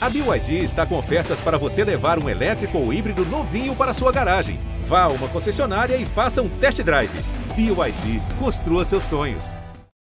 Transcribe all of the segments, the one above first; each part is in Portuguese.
A BYD está com ofertas para você levar um elétrico ou híbrido novinho para sua garagem. Vá a uma concessionária e faça um test drive. BYD, construa seus sonhos.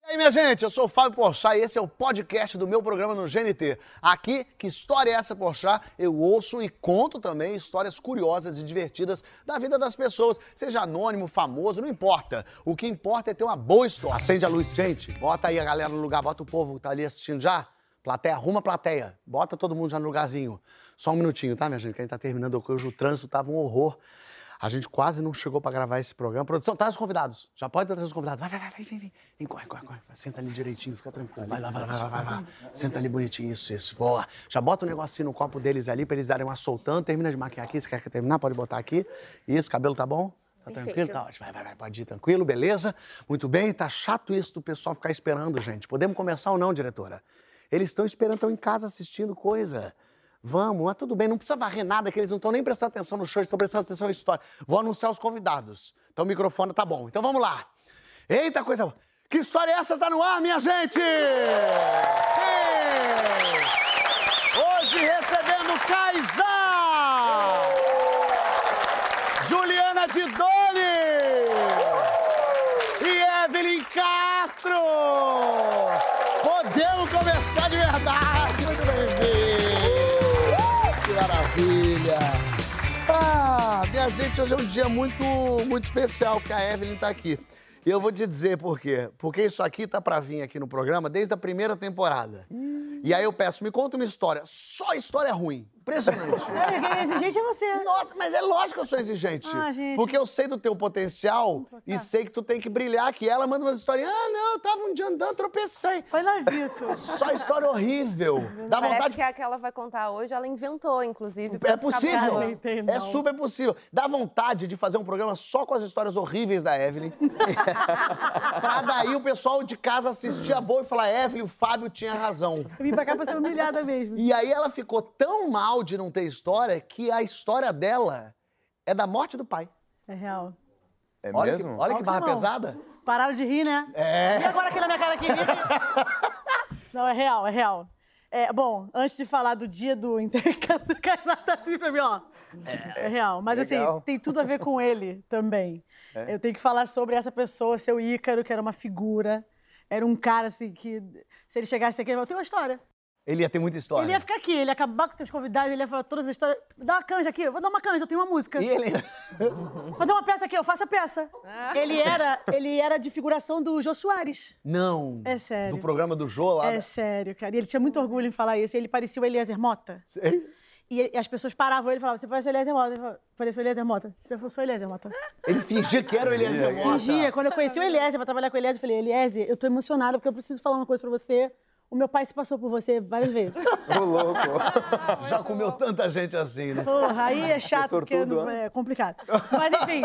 E aí, minha gente, eu sou o Fábio Porchat e esse é o podcast do meu programa no GNT. Aqui, que história é essa, Porchat? Eu ouço e conto também histórias curiosas e divertidas da vida das pessoas, seja anônimo, famoso, não importa. O que importa é ter uma boa história. Acende a luz, gente. Bota aí a galera no lugar, bota o povo que tá ali assistindo já. Plateia, arruma a plateia. Bota todo mundo já no lugarzinho. Só um minutinho, tá, minha gente? Que a gente tá terminando hoje. O trânsito tava um horror. A gente quase não chegou pra gravar esse programa. Produção, traz os convidados. Já pode trazer os convidados. Vai, vai, vai, vem, vem. Vem, corre, corre, corre. Senta ali direitinho, fica tranquilo. Vai lá, vai lá, vai lá, vai lá. Senta ali bonitinho, isso, isso. Boa. Já bota um negocinho no copo deles ali pra eles darem uma soltando. Termina de maquiar aqui. Se quer terminar, pode botar aqui. Isso, cabelo tá bom? Tá tranquilo? Tá ótimo. Vai, vai, vai, pode ir tranquilo, beleza? Muito bem, tá chato isso do pessoal ficar esperando, gente. Podemos começar ou não, diretora? Eles estão esperando, estão em casa assistindo coisa. Vamos, mas tudo bem, não precisa varrer nada, que eles não estão nem prestando atenção no show, estão prestando atenção na história. Vou anunciar os convidados. Então o microfone tá bom. Então vamos lá. Eita coisa. Que história é essa? Tá no ar, minha gente! Sim! Hoje recebendo Kaysar! Juliana Didoni! E Evelyn Castro! Maravilha! Ah, minha gente, hoje é um dia muito, muito especial, porque a Evelyn tá aqui. E eu vou te dizer por quê. Porque isso aqui tá pra vir aqui no programa desde a primeira temporada. E aí eu peço, me conta uma história. Só história ruim. Impressionante. Quem é exigente é você. Nossa, mas é lógico que eu sou exigente. Ah, gente. Porque eu sei do teu potencial e sei que tu tem que brilhar aqui. Ela manda umas histórias. Ah, não, eu tava um dia andando, tropecei. Foi nós isso. Só história horrível. Dá Parece vontade que a que ela vai contar hoje, ela inventou, inclusive. É possível. É super possível. Dá vontade de fazer um programa só com as histórias horríveis da Evelyn. pra daí o pessoal de casa assistir a boa e falar: Evelyn, o Fábio tinha razão. Eu vim pra cá pra ser humilhada mesmo. E aí ela ficou tão mal de não ter história que a história dela é da morte do pai. É real. É Olha mesmo? que, olha que barra que pesada. Pararam de rir, né? É. E agora aqui na minha cara aqui? Não, é real, é real. É, bom, antes de falar do dia do intercâmbio, do casal tá assim pra mim, ó. É, real. Mas Legal. assim, tem tudo a ver com ele também. Eu tenho que falar sobre essa pessoa, seu Ícaro, que era uma figura. Era um cara, assim, que se ele chegasse aqui, ele falou, tem uma história. Ele ia ter muita história. Ele ia ficar aqui, ele ia acabar com os convidados, ele ia falar todas as histórias. Dá uma canja aqui, eu vou dar uma canja, eu tenho uma música. E ele. Vou fazer uma peça aqui, eu faço a peça. Ele era, ele era de figuração do Jô Soares. Não. É sério. Do programa do Jô lá. É sério, cara. E ele tinha muito orgulho em falar isso. Ele parecia o Eliezer Mota. Sei. E as pessoas paravam ele e falavam, você parece o Eliezer Mota. Parece o Eliezer Mota. Você for, sou o Eliezer Mota. Ele fingia que era o Eliezer Mota. Fingia. Quando eu conheci o Eliezer pra trabalhar com o Eliezer, eu falei, Eliezer, eu tô emocionada porque eu preciso falar uma coisa pra você. O meu pai se passou por você várias vezes. Ô, louco. Já comeu tanta gente assim, né? Porra, aí é chato, porque sortudo, não- é complicado. Mas enfim,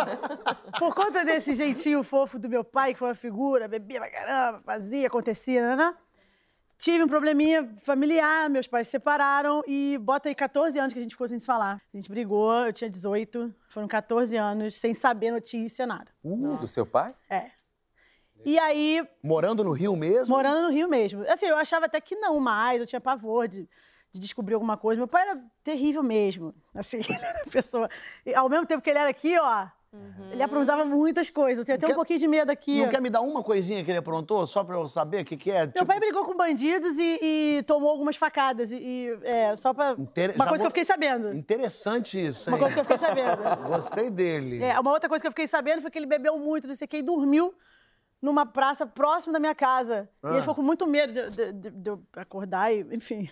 por conta desse jeitinho fofo do meu pai, que foi uma figura, bebia pra caramba, fazia, acontecia, né? Tive um probleminha familiar, meus pais se separaram e bota aí 14 anos que a gente ficou sem se falar. A gente brigou, eu tinha 18, foram 14 anos sem saber notícia, nada. Uh, do seu pai? É. E aí, Morando no Rio mesmo? morando no Rio mesmo. Assim, eu achava até que não mais, eu tinha pavor de, de descobrir alguma coisa. Meu pai era terrível mesmo. Assim, ele era uma pessoa. E ao mesmo tempo que ele era aqui, ó, ele aprontava muitas coisas. Eu tinha até um quer- pouquinho de medo aqui. Não quer me dar uma coisinha que ele aprontou, só pra eu saber o que, que é? Meu pai brigou com bandidos e, e tomou algumas facadas. E, e, é, só pra. Inter- Uma já coisa que vou- eu fiquei sabendo. Interessante isso, hein? Uma coisa que eu fiquei sabendo. Gostei dele. É, uma outra coisa que eu fiquei sabendo foi que ele bebeu muito, não sei o que, e dormiu numa praça próximo da minha casa. E Ah. ele ficou com muito medo de, de- de- de eu acordar e, enfim.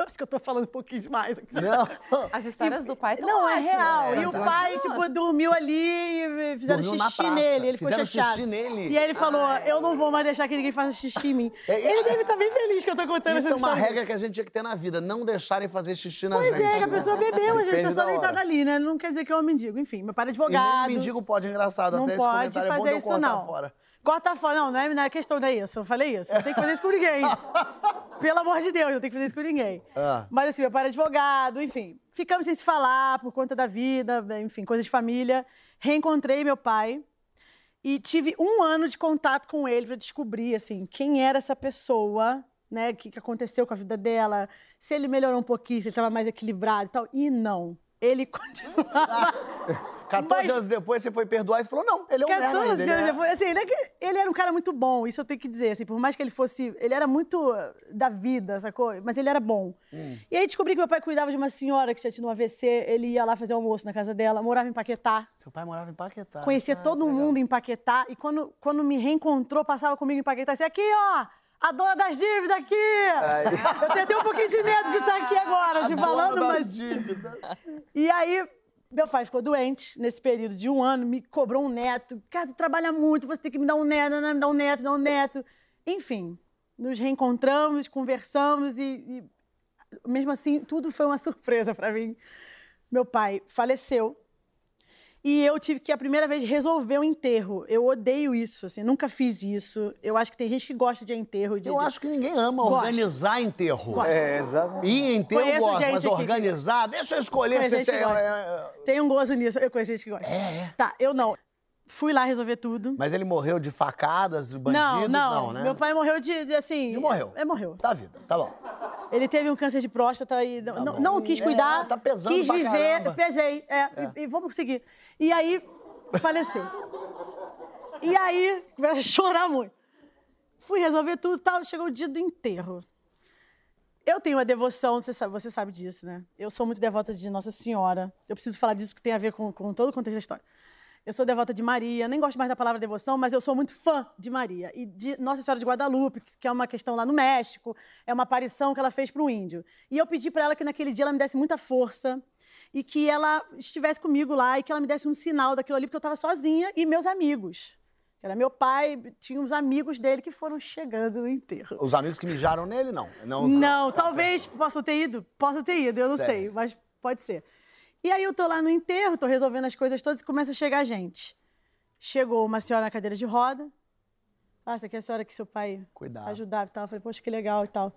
Acho que eu tô falando um pouquinho demais aqui. Não. As histórias do pai estão Não, é real. É, e o tá. pai, tipo, dormiu ali e fizeram Dormiu xixi nele. Ele ficou Fizeram chateado. xixi nele? E aí ele falou: Eu não vou mais deixar que ninguém faça xixi em mim. É, ele deve estar bem feliz que eu tô contando Isso essa é uma história. regra que a gente tinha que ter na vida, não deixarem fazer xixi na Pois gente. é, que a pessoa bebeu, a gente tá só deitada ali, né? Não quer dizer que é um mendigo. Enfim, meu pai E nem advogado. o mendigo pode, engraçado. Não Até esse pode comentário é bom de fazer eu isso, não. fora. Corta fora. Não, não é, não é questão disso. Eu falei isso. Não tem que fazer isso com ninguém. Pelo amor de Deus, não tem que fazer isso com ninguém. Ah. Mas assim, meu pai era advogado, enfim. Ficamos sem se falar por conta da vida, enfim, coisas de família. Reencontrei meu pai e tive um ano de contato com ele para descobrir, assim, quem era essa pessoa né, o que, que aconteceu com a vida dela, se ele melhorou um pouquinho, se ele estava mais equilibrado e tal. E não. Ele continuava. 14 Mas- anos depois você foi perdoar e falou, não, ele é um merda 14 ainda. ele anos é- depois, assim, ele, é ele era um cara muito bom, isso eu tenho que dizer, assim, por mais que ele fosse, ele era muito uh, da vida, sacou? Mas ele era bom. Hum. E aí descobri que meu pai cuidava de uma senhora que tinha tido um AVC, ele ia lá fazer almoço na casa dela, morava em Paquetá, Seu pai morava em Paquetá. conhecia todo mundo em Paquetá, e quando, quando me reencontrou, passava comigo em Paquetá, assim, aqui, ó, a dona das dívidas aqui! Eu tenho até um pouquinho de medo de estar aqui agora, te falando, mas... E aí, meu pai ficou doente nesse período de um ano, me cobrou um neto. Cara, tu trabalha muito, você tem que me dar um neto, me dar um neto, me dar um neto. Enfim, nos reencontramos, conversamos e, e mesmo assim, tudo foi uma surpresa para mim. Meu pai faleceu e eu tive que, a primeira vez, resolver o enterro. Eu odeio isso, assim, nunca fiz isso. Eu acho que tem gente que gosta de enterro. De, Eu de- acho que ninguém ama Gosta. organizar enterro. Gosta. É, exatamente. Ir em enterro Conheço gosta, mas aqui que- organizar, deixa eu escolher Conheço se você que gosta. é... Tem um gozo nisso. Eu conheço gente que gosta. É, é. Tá, eu não. Fui lá resolver tudo. Mas ele morreu de facadas, de bandidos? não, não, né? Meu pai morreu de, de, assim. De morreu. É, morreu. Tá vida, tá bom. Ele teve um câncer de próstata e não, não, não quis É, cuidar. tá pesando Quis viver, caramba. pesei. É, E, e vamos conseguir. E aí, faleceu. E aí, a chorar muito. Fui resolver tudo e tal. Chegou o dia do enterro. Eu tenho uma devoção, você sabe, você sabe disso, né? Eu sou muito devota de Nossa Senhora. Eu preciso falar disso porque tem a ver com, com todo o contexto da história. Eu sou devota de Maria, nem gosto mais da palavra devoção, mas eu sou muito fã de Maria e de Nossa Senhora de Guadalupe, que é uma questão lá no México, é uma aparição que ela fez para um índio. E eu pedi para ela que naquele dia ela me desse muita força e que ela estivesse comigo lá e que ela me desse um sinal daquilo ali, porque eu estava sozinha e meus amigos. Que era meu pai, tinha uns amigos dele que foram chegando no enterro. Os amigos que mijaram nele, não. Não, Não, talvez possa ter ido, possa ter ido, eu não Certo. sei, mas pode ser. E aí eu tô lá no enterro, tô resolvendo as coisas todas e começa a chegar gente. Chegou uma senhora na cadeira de roda. Ah, essa aqui é a senhora que seu pai Cuidava. ajudava e tal. Eu falei, poxa, que legal e tal.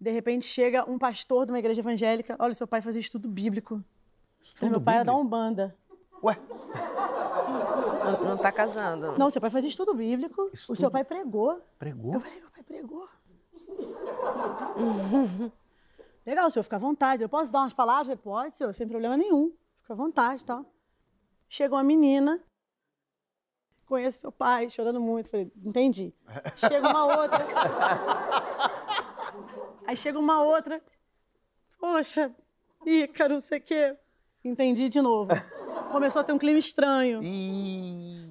De repente chega um pastor de uma igreja evangélica. Olha, seu pai fazia estudo bíblico. Estudo meu pai era da bíblico? Umbanda. Ué, Não, não tá casando. Não, seu pai fazia estudo bíblico. O Estudo- seu pai pregou. pregou? Eu falei, meu pai pregou. Legal, senhor, fica à vontade. Eu posso dar umas palavras? Pode, senhor, sem problema nenhum. Fica à vontade tal. Chega uma menina, conheço seu pai, chorando muito. Falei, entendi. Chega uma outra. Aí chega uma outra. Poxa, Ícaro, não sei o quê. Entendi de novo. Começou a ter um clima estranho.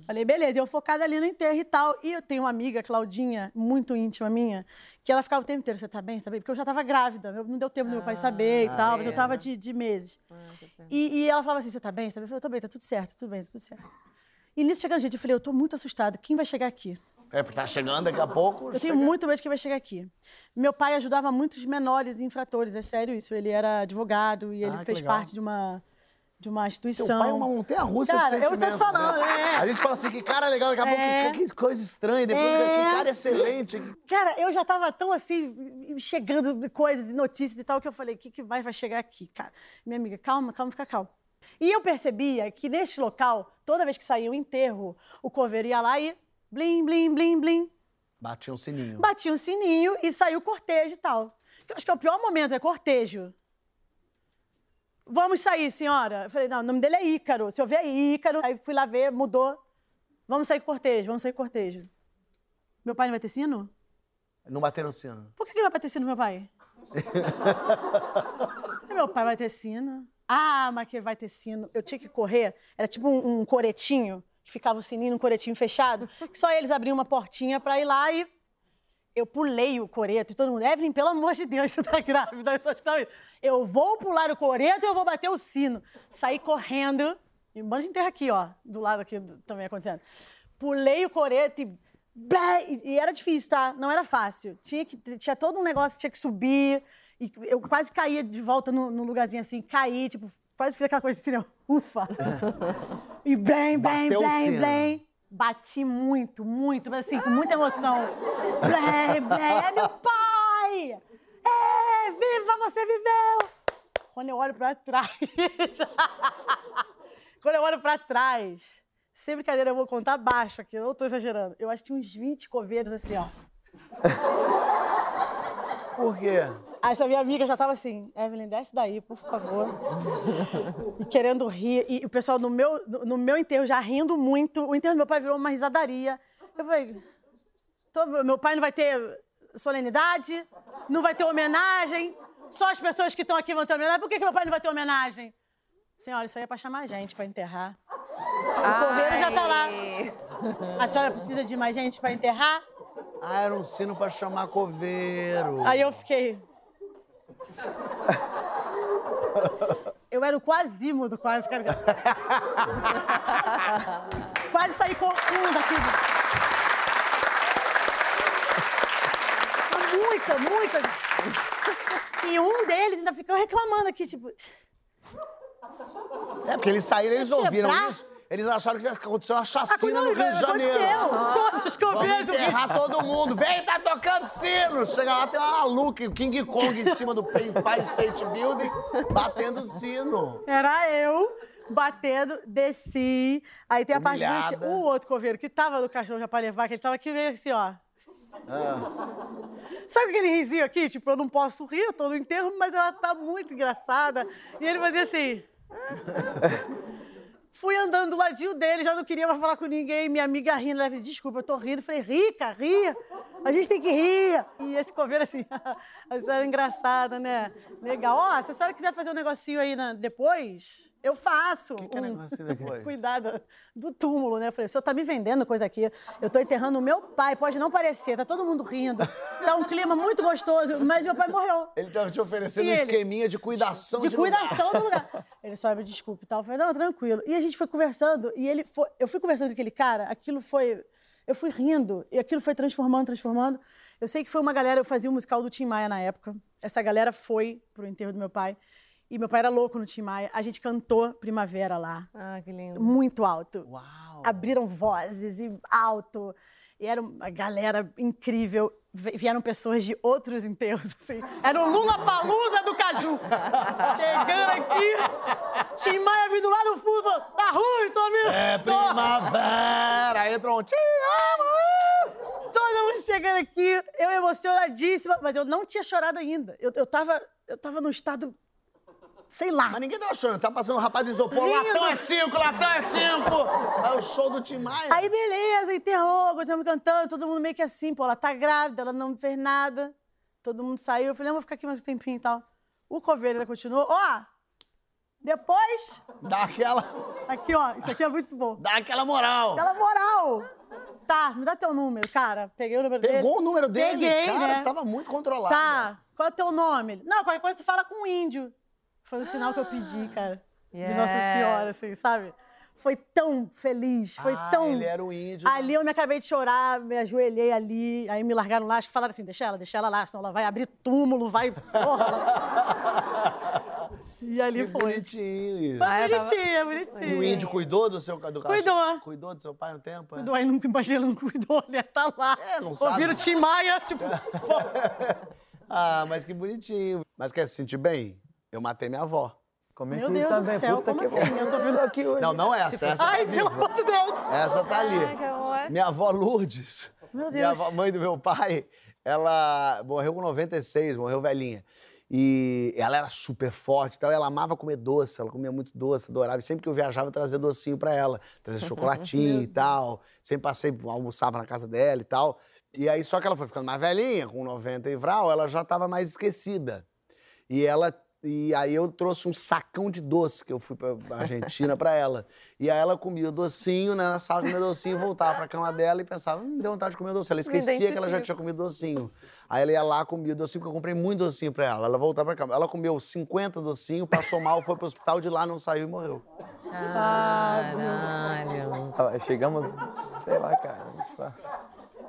Falei, beleza, eu focada ali no enterro e tal. E eu tenho uma amiga, Claudinha, muito íntima minha, que ela ficava o tempo inteiro, você tá bem, você tá bem? Porque eu já tava grávida, eu- não deu tempo do meu pai saber e tal, mas eu tava de, de meses. E, e ela falava assim, você tá bem, você tá bem? Eu falei, tô bem, tá tudo certo, tudo bem, tá tudo certo. E nisso chegando gente, eu falei, eu tô muito assustada, quem vai chegar aqui? É, tá chegando daqui a pouco. Eu tenho chega- muito medo de quem vai chegar aqui. Meu pai ajudava muitos menores infratores, é sério isso. Ele era advogado e ele Ah, que fez legal. parte de uma, de uma instituição. Seu pai é uma montanha-russa Cara, de eu tô te sentimento, falando, né? é. A gente fala assim, que cara legal, daqui a pouco, É. que, que coisa estranha, depois É. que cara excelente. Cara, eu já tava tão assim, chegando coisas, notícias e tal, que eu falei, o que, que mais vai chegar aqui, cara? Minha amiga, calma, calma, fica calma. E eu percebia que neste local, toda vez que saía o enterro, o coveiro ia lá e blim, blim, blim, blim, Batia um sininho. batia um sininho e saiu o cortejo e tal. Eu acho que é o pior momento, é cortejo. Vamos sair, senhora. Eu falei, não, o nome dele é Ícaro. Se eu ver é Ícaro, aí fui lá ver, mudou. Vamos sair com cortejo, vamos sair com cortejo. Meu pai não vai ter sino? Não bateram sino. Por que, que não vai bater sino, meu pai? meu pai vai ter sino. Ah, mas que vai ter sino. Eu tinha que correr. Era tipo um, um coretinho, que ficava o sininho num coretinho fechado, que só eles abriam uma portinha pra ir lá e. Eu pulei o coreto e todo mundo, Evelyn, pelo amor de Deus, você tá grávida. Eu, estava... eu vou pular o coreto e eu vou bater o sino. Saí correndo, e um monte de enterro aqui, ó, do lado aqui também acontecendo. Pulei o coreto e. E era difícil, tá? Não era fácil. Tinha, que, tinha todo um negócio que tinha que subir. E eu quase caía de volta no, num lugarzinho assim, caí, tipo, quase fiz aquela coisa assim, ó, ufa. e bem, bem, Bateu o bem, sino. bem. Bati muito, muito, mas assim, com muita emoção. Blém, blém, é meu pai! É, viva, você viveu! Quando eu olho pra trás. Quando eu olho pra trás, sem brincadeira, eu vou contar baixo aqui, eu não tô exagerando. Eu acho que tinha uns 20 coveiros assim, ó. Por quê? Aí essa minha amiga já tava assim, Evelyn, desce daí, por favor. e querendo rir. E o pessoal no meu, no meu enterro já rindo muito. O enterro do meu pai virou uma risadaria. Eu falei, "Tô- meu pai não vai ter solenidade, não vai ter homenagem. Só as pessoas que estão aqui vão ter homenagem. Por que, que meu pai não vai ter homenagem? Senhora, isso aí é pra chamar gente pra enterrar. O coveiro já tá lá. A senhora precisa de mais gente pra enterrar? Ah, era um sino pra chamar coveiro. Aí eu fiquei. Eu era o Quasímodo, quase. cara. quase saí correndo daqui. Muita, muita. E um deles ainda ficou reclamando aqui, tipo. É, porque eles saíram, eles ouviram isso. Eles acharam que aconteceu uma Ah, chacina no Rio de Janeiro. Aconteceu! Todos os Vamos do Rio. enterrar todo mundo. Vem, tá tocando sino. Chega lá, tem uma maluca, o King Kong em cima do Empire State Building, batendo sino. Era eu batendo, desci. Aí tem a parte Humilhada. o outro coveiro que tava no cachorro já pra levar, que ele tava aqui veio assim, ó. Sabe aquele risinho aqui? Tipo, eu não posso rir, eu tô no enterro, mas ela tá muito engraçada. E ele fazia assim. Fui andando do ladinho dele, já não queria mais falar com ninguém. Minha amiga rindo, ela falou, desculpa, eu tô rindo. Falei, rica, ri. A gente tem que rir. E esse coveiro assim, a é engraçada, né? Legal. Ó, se a senhora quiser fazer um negocinho aí na- depois, eu faço. que é um- negocinho depois? Cuidado do túmulo, né? Eu falei, o senhor tá me vendendo coisa aqui. Eu tô enterrando o meu pai, pode não parecer, tá todo mundo rindo. Tá um clima muito gostoso, mas meu pai morreu. Ele tava te oferecendo E um ele? esqueminha de cuidação de, De cuidação do lugar. Ele só me desculpe e tal. Eu falei, não, tranquilo. E a gente foi conversando, e ele foi. Eu fui conversando com aquele cara, aquilo foi. Eu fui rindo, e aquilo foi transformando, transformando. Eu sei que foi uma galera, eu fazia o musical do Tim Maia na época. Essa galera foi pro enterro do meu pai. E meu pai era louco no Tim Maia. A gente cantou Primavera lá, Ah, que lindo. muito alto. Uau. Abriram vozes e alto. E era uma galera incrível. Vi- Vieram pessoas de outros enterros, assim. Era o Lula Palusa do Caju. Chegando aqui. Tim Maia vindo lá no fundo. falou, Tá ruim, tô vindo. É primavera. Aí entrou um te amo. Mundo chegando aqui. Eu emocionadíssima. Mas eu não tinha chorado ainda. Eu, eu, tava, eu tava num estado... Sei lá. Mas ninguém tava achando. Tá passando um rapaz de isopor. Lindo. Latão é cinco, latão é cinco. É o show do Tim Maia. Aí, beleza, enterrou, continuamos cantando, todo mundo meio que assim, pô, ela tá grávida, ela não fez nada. Todo mundo saiu, eu falei, não, vou ficar aqui mais um tempinho e tal. O coveiro ainda continuou, ó, depois, Dá aquela, aqui, ó, isso aqui é muito bom. dá aquela moral. Aquela moral. Tá, me dá teu número, cara. Peguei o número dele. Pegou o número dele? Peguei, Cara, né? você tava muito controlado. Tá, qual é o teu nome? Não, qualquer coisa tu fala com um índio. Foi o sinal que eu pedi, cara. De Nossa. Senhora, assim, sabe? Foi tão feliz, foi ah, tão... ele era o índio. Ali eu me acabei de chorar, me ajoelhei ali, aí me largaram lá, acho que falaram assim, deixa ela, deixa ela lá, senão ela vai abrir túmulo, vai... Porra, ela- E ali Que foi. bonitinho. Foi Ah, eu tava- bonitinho, bonitinho. E o índio cuidou do seu do cachorro? Cuidou. Cuidou do seu pai um tempo? é? Cuidou, aí nunca imaginei, não cuidou, ele ia tá lá. É, não sabe. Ouviram Tim Maia, tipo... Ah, mas que bonitinho. Mas quer se sentir bem? Eu matei minha avó. Como é Meu que Deus isso do também? céu, Puta como que assim? Eu tô vendo aqui hoje. Não, não essa. essa Ai, tá pelo amor de Deus. Essa tá ali. Ai, que amor. Minha avó Lourdes. Meu Minha Deus. avó, mãe do meu pai, ela morreu com 96, morreu velhinha. E ela era super forte, então ela amava comer doce, ela comia muito doce, adorava. E sempre que eu viajava, eu trazia docinho pra ela, trazia chocolatinho e tal. Sempre passei, almoçava na casa dela e tal. E aí, só que ela foi ficando mais velhinha, com 90 e vral, ela já tava mais esquecida. E ela. E aí eu trouxe um sacão de doce que eu fui pra Argentina pra ela. E aí ela comia o docinho, né, na sala comia docinho, voltava pra cama dela e pensava, hum, deu vontade de comer doce. Ela esquecia que ela já tinha comido docinho. Aí ela ia lá, comia o docinho, porque eu comprei muito docinho pra ela. Ela voltava pra cama. Ela comeu 50 docinhos, passou mal, foi pro hospital, de lá não saiu e morreu. Caralho. Ah, Chegamos, sei lá, cara.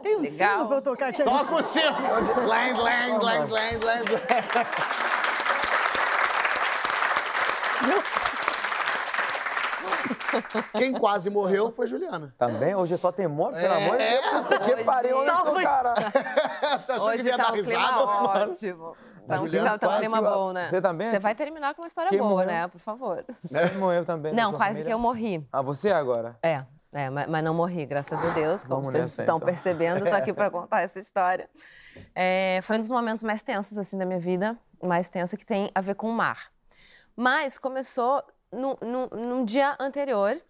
Tem um Legal. sino pra eu tocar aqui. Toca o sino! Glang, glang, glang, glang, glang. Quem quase morreu foi Juliana. Também? Hoje só tem morte, pelo amor de É. Deus. Puta que Hoje- pariu, Salve. só, cara. Você achou que Hoje ia tá dar um clima risada? ótimo. Tá um, Juliana tá, tá um clima igual. bom, né? Você também? Você vai terminar com uma história Quem boa, morreu? né? Por favor. Quem morreu também. Não, quase família? que eu morri. Ah, você agora? É. É, mas, não morri, graças a Deus. Como Vamos vocês nessa, estão então. percebendo, tô aqui para contar essa história. É, foi um dos momentos mais tensos assim da minha vida, mais tenso que tem a ver com o mar. Mas começou no, num dia anterior,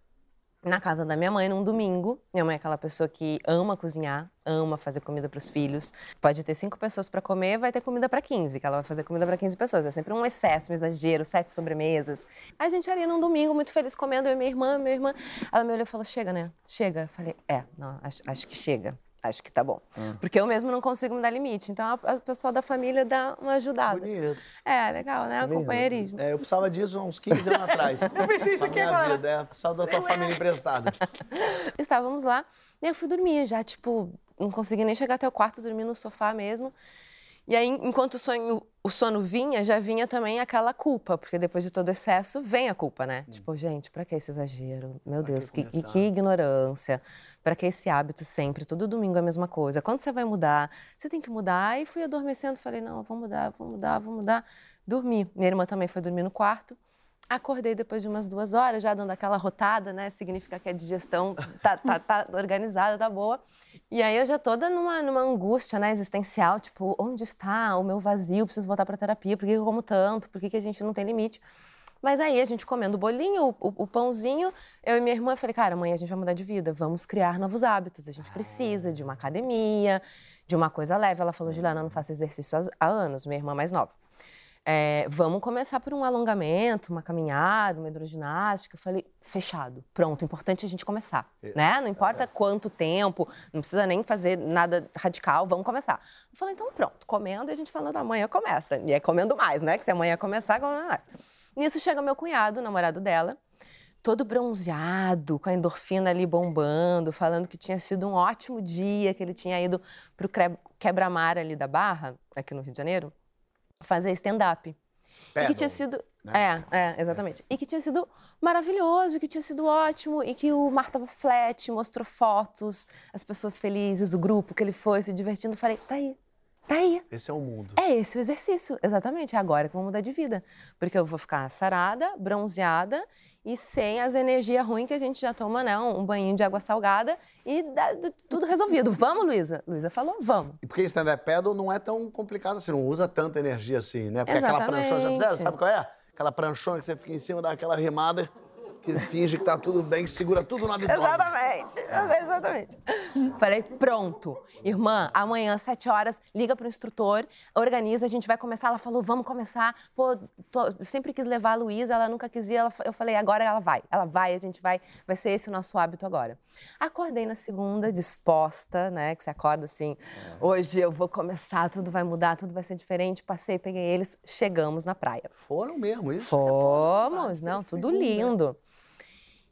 na casa da minha mãe, num domingo. Minha mãe é aquela pessoa que ama cozinhar, ama fazer comida para os filhos. Pode ter cinco pessoas para comer, vai ter comida para 15, que ela vai fazer comida para 15 pessoas. É sempre um excesso, um exagero, sete sobremesas. A gente ali num domingo, muito feliz comendo, eu e minha irmã, minha irmã. Ela me olhou e falou: chega, né? Chega. Eu falei: é, não, acho, acho que chega. Acho que tá bom. Porque eu mesmo não consigo me dar limite. Então a, a pessoa da família dá uma ajudada. Bonito. É, legal, né? O companheirismo. É, eu precisava disso há uns 15 anos atrás. Eu pensei isso aqui agora. Vida, é, precisava da tua família emprestada. Estávamos lá e eu fui dormir, já, tipo, não consegui nem chegar até o quarto, dormir no sofá mesmo. E aí, enquanto o, sonho, o sono vinha, já vinha também aquela culpa, porque depois de todo excesso vem a culpa, né? Tipo, gente, pra que esse exagero? Meu Deus, que, que, que ignorância. Pra que esse hábito sempre? Todo domingo é a mesma coisa. Quando você vai mudar? Você tem que mudar. E fui adormecendo, falei, não, vou mudar, vou mudar, vou mudar. Dormi. Minha irmã também foi dormir no quarto. Acordei depois de umas duas horas, já dando aquela rotada, né? Significa que a digestão tá, tá, tá organizada, tá boa. E aí eu já toda numa, numa angústia, né, existencial, tipo, onde está o meu vazio? Preciso voltar pra terapia, por que eu como tanto? Por que, que a gente não tem limite? Mas aí a gente comendo o bolinho, o, o- pãozinho, eu e minha irmã, falei, cara, amanhã a gente vai mudar de vida, vamos criar novos hábitos. A gente precisa de uma academia, de uma coisa leve. Ela falou, Juliana, eu não faço exercício há- há anos, minha irmã mais nova. É, vamos começar por um alongamento, uma caminhada, uma hidroginástica. Eu falei, fechado, pronto, importante a gente começar, né? Não importa quanto tempo, não precisa nem fazer nada radical, vamos começar. Eu falei, então pronto, comendo e a gente falando, amanhã começa. E é comendo mais, né? Que se amanhã começar, comendo mais. Nisso chega meu cunhado, o namorado dela, todo bronzeado, com a endorfina ali bombando, falando que tinha sido um ótimo dia, que ele tinha ido pro quebra-mar ali da Barra, aqui no Rio de Janeiro, fazer stand-up. E que tinha sido. né? É, é, exatamente. E que tinha sido maravilhoso, que tinha sido ótimo, e que o mar tava flat, mostrou fotos, as pessoas felizes, o grupo que ele foi se divertindo. Falei, tá aí, tá aí. Esse é o mundo. É esse o exercício, exatamente. É agora que eu vou mudar de vida. Porque eu vou ficar sarada, bronzeada e sem as energias ruins que a gente já toma, né? Um banho de água salgada e dá- tudo resolvido. Vamos, Luísa? Luísa falou, vamos. E porque stand-up paddle não é tão complicado assim, não usa tanta energia assim, né? Porque aquela pranchona, já fizeram? Exatamente. Sabe qual é? Aquela pranchona que você fica em cima, dá aquela remada, que finge que tá tudo bem, que segura tudo no abdômen. Exatamente, exatamente. Falei, pronto. Irmã, amanhã, sete horas, liga pro instrutor, organiza, a gente vai começar. Ela falou, vamos começar. Pô, tô- sempre quis levar a Luísa, ela nunca quis ir. Ela, eu falei, agora ela vai. Ela vai, a gente vai, vai ser esse o nosso hábito agora. Acordei na segunda, disposta, né? Que você acorda assim, hoje eu vou começar, tudo vai mudar, tudo vai ser diferente. Passei, peguei eles, chegamos na praia. Foram mesmo, isso. Fomos, não, tudo lindo.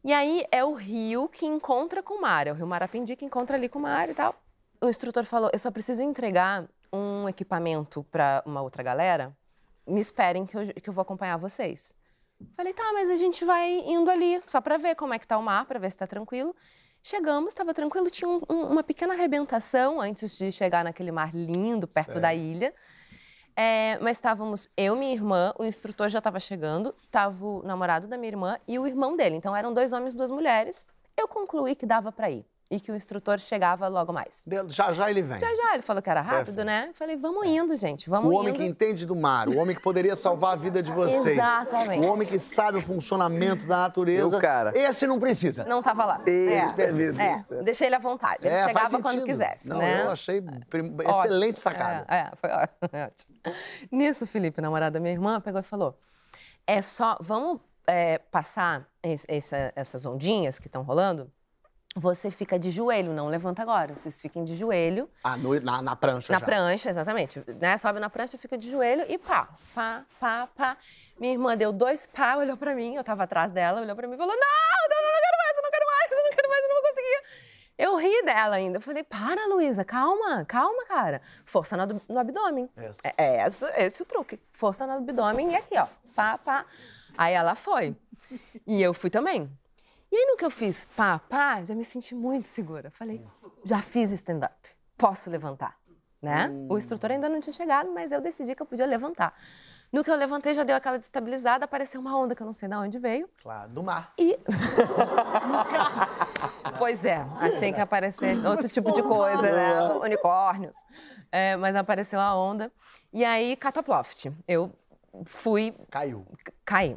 E aí é o rio que encontra com o mar, é o rio Marapendi que encontra ali com o mar e tal. O instrutor falou: eu só preciso entregar um equipamento para uma outra galera. Me esperem que eu, que eu vou acompanhar vocês. Falei, tá, mas a gente vai indo ali, só para ver como é que tá o mar, para ver se tá tranquilo. Chegamos, estava tranquilo, tinha um- um- uma pequena arrebentação antes de chegar naquele mar lindo, perto da ilha. É, mas estávamos eu, minha irmã, o instrutor já estava chegando, estava o namorado da minha irmã e o irmão dele. Então eram dois homens e duas mulheres. Eu concluí que dava para ir e que o instrutor chegava logo mais. De- Já já ele vem. Já já, ele falou que era rápido, Perfeito. né? Eu falei, vamos indo, gente, vamos O homem indo. que entende do mar, o homem que poderia salvar a vida de vocês. Exatamente. O homem que sabe o funcionamento da natureza. Meu cara. Esse não precisa. Não tava lá. Esse, é, perfeito. é, deixei ele à vontade. Ele É, chegava quando quisesse, não, né? Eu achei prim- Ótimo. excelente sacada. É, é, foi ótimo. Nisso, Felipe, namorado da minha irmã, pegou e falou: é só, vamos é, passar es- essa- essas ondinhas que estão rolando. Você fica de joelho, não levanta agora. Vocês fiquem de joelho, Ah, no- na, na prancha na já. prancha, exatamente. Né? Sobe na prancha, fica de joelho e pá, pá, pá, pá. Minha irmã deu dois pá, olhou pra mim, eu tava atrás dela, olhou pra mim e falou: Não, não, não, não quero mais, eu não quero mais, eu não quero mais, eu não vou conseguir. Eu ri dela ainda. Eu falei, para, Luísa, calma, calma, cara. Força no, no abdômen. Essa. É, é esse, esse o truque. Força no abdômen e aqui, ó. Pá, pá. Aí ela foi. E eu fui também. E aí, no que eu fiz pá, pá, já me senti muito segura. Falei, já fiz stand-up. Posso levantar, né? O instrutor ainda não tinha chegado, mas eu decidi que eu podia levantar. No que eu levantei, já deu aquela destabilizada, apareceu uma onda que eu não sei de onde veio. Claro, do mar. E Pois é, achei que ia aparecer outro tipo de coisa, né? Unicórnios. É, mas apareceu a onda. E aí, cataploft. Eu fui, Caiu. caí.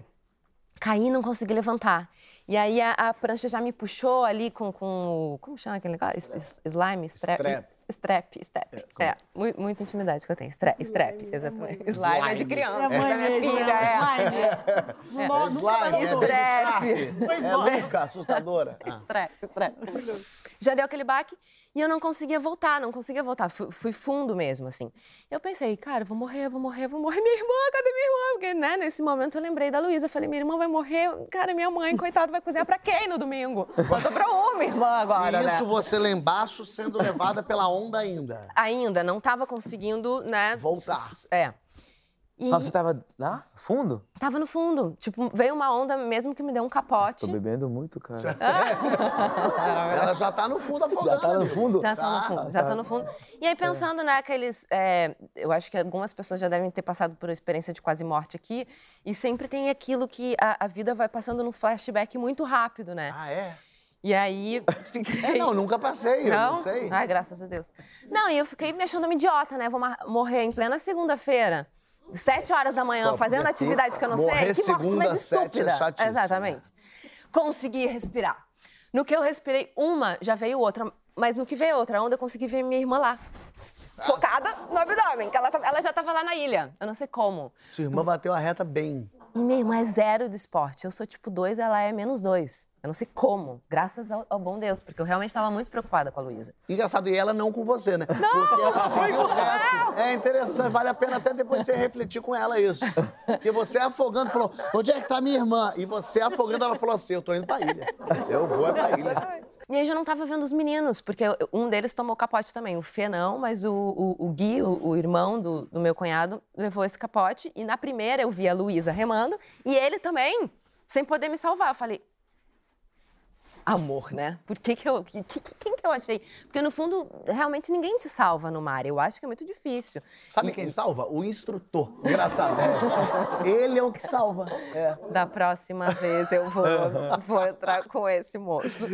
Caí e não consegui levantar. E aí a, a prancha já me puxou ali com, com o- como chama aquele negócio? Slime? Strap? Strap. Strap, step. É, mu- muita intimidade que eu tenho. Strap, strap exatamente. Slime é de criança, É a da mãe minha mesmo, filha, é. é. Slime. Slime, é. Baby Strap. É Luca, assustadora. Ah. Strap, strap. Já deu aquele baque e eu não conseguia voltar, não conseguia voltar. Fui, fui fundo mesmo, assim. Eu pensei, cara, vou morrer, vou morrer, vou morrer. Minha irmã, cadê minha irmã? Porque, né, nesse momento eu lembrei da Luísa. Falei, minha irmã vai morrer. Cara, minha mãe, coitada, vai cozinhar pra quem no domingo? Conta pra uma irmã agora, E né? isso você lá embaixo sendo levada pela onda ainda. Ainda não tava conseguindo, né? Voltar. É. E Ah, você tava lá? Fundo? tava no fundo. Tipo, veio uma onda mesmo que me deu um capote. Tô bebendo muito, cara. Ela já tá no fundo afogando. Já tá no fundo? Já tá no fundo, já tá no fundo. E aí, pensando naqueles. é, eu acho que algumas pessoas já devem ter passado por uma experiência de quase morte aqui. E sempre tem aquilo que a, a vida vai passando num flashback muito rápido, né? Ah, é? E aí. Fiquei... É, não, nunca passei, eu não, sei. Ai, graças a Deus. Não, e eu fiquei me achando uma idiota, né? Vou morrer em plena segunda-feira. Sete horas da manhã, Pô, fazendo ser. atividade que eu não sei. Que morte mais sete é estúpida. chatíssimo. Exatamente. Consegui respirar. No que eu respirei uma, já veio outra. Mas no que veio outra onda, eu consegui ver minha irmã lá. Focada no abdômen, que ela, ela já tava lá na ilha. Eu não sei como. Sua irmã bateu a reta bem. E minha irmã é zero do esporte. Eu sou tipo dois, ela é menos dois. Eu não sei como, graças ao, ao bom Deus, porque eu realmente estava muito preocupada com a Luísa. Engraçado, e ela não com você, né? Não! Porque ela seguiu. É interessante, vale a pena até depois você refletir com ela isso. Porque você afogando falou, onde é que tá minha irmã? E você afogando, ela falou assim, eu tô indo pra ilha. Eu vou é pra ilha. E aí já não tava vendo os meninos, porque um deles tomou capote também. O Fê não, mas o, o, o Gui, o, o irmão do, do meu cunhado, levou esse capote. E na primeira eu vi a Luísa remando e ele também, sem poder me salvar. Eu falei, amor, né? Por que que eu... que- que- quem que eu achei? Porque no fundo, realmente ninguém te salva no mar. Eu acho que é muito difícil. Sabe E- quem salva? O instrutor. Engraçado. É. Ele é o que salva. É. Da próxima vez eu vou, vou entrar com esse moço.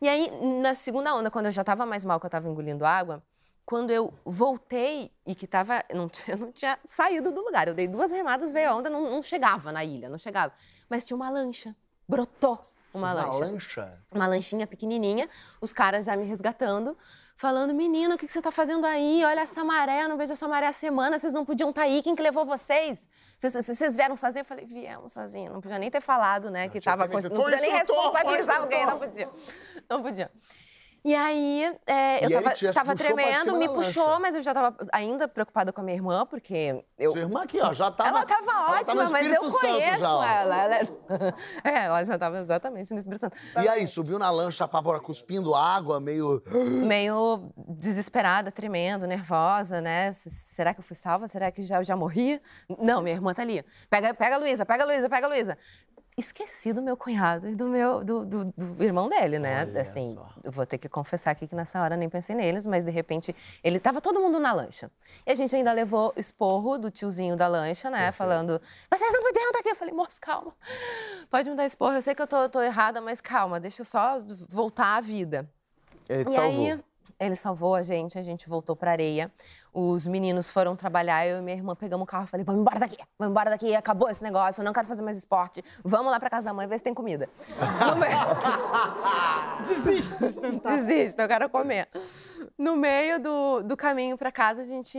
E aí, na segunda onda, quando eu já estava mais mal, que eu estava engolindo água, quando eu voltei e que tava. Não, eu não tinha saído do lugar. Eu dei duas remadas, veio a onda, não, não chegava na ilha, não chegava. Mas tinha uma lancha. Brotou uma lancha. lancha. Uma lanchinha pequenininha, os caras já me resgatando, falando: menino, o que que você tá fazendo aí? Olha essa maré, eu não vejo essa maré há semana, vocês não podiam estar aí, quem que levou vocês? Vocês, vieram sozinhos? Eu falei: viemos sozinhos, não podia nem ter falado, né? Que tava. que cons- dizer, Não "Foi podia nem responsabilizar alguém, não instrutor." podia. Não podia. E aí, é, eu E tava, tava tremendo, me puxou, lancha. mas eu já tava ainda preocupada com a minha irmã, porque eu, Sua irmã aqui, ó, já tava... ela tava ela ótima, no mas eu Santo conheço já, ela. Ela, é... é, ela já tava exatamente no Espírito Santo. E aí, subiu na lancha apavora, cuspindo água, meio... meio desesperada, tremendo, nervosa, né? Será que eu fui salva? Será que já, já morri? Não, minha irmã tá ali. Pega, pega a Luísa, pega a Luísa, pega a Luísa. Esqueci do meu cunhado e do meu do, do- do irmão dele, né? Olha assim, só. eu vou ter que confessar aqui que nessa hora nem pensei neles, mas de repente ele tava todo mundo na lancha. E a gente ainda levou esporro do tiozinho da lancha, né? Falando: "Vocês não podiam estar aqui". Eu falei: "Moço, calma. Pode me dar esporro. Eu sei que eu tô, tô errada, mas calma, deixa eu só voltar à vida". Ele te E salvou. aí, ele salvou a gente, a gente voltou pra areia. Os meninos foram trabalhar, eu e minha irmã pegamos o carro e falei: vamos embora daqui, vamos embora daqui, acabou esse negócio, eu não quero fazer mais esporte. Vamos lá pra casa da mãe ver se tem comida. Meio... Desiste de tentar. Desisto, eu quero comer. No meio do, do caminho pra casa, a gente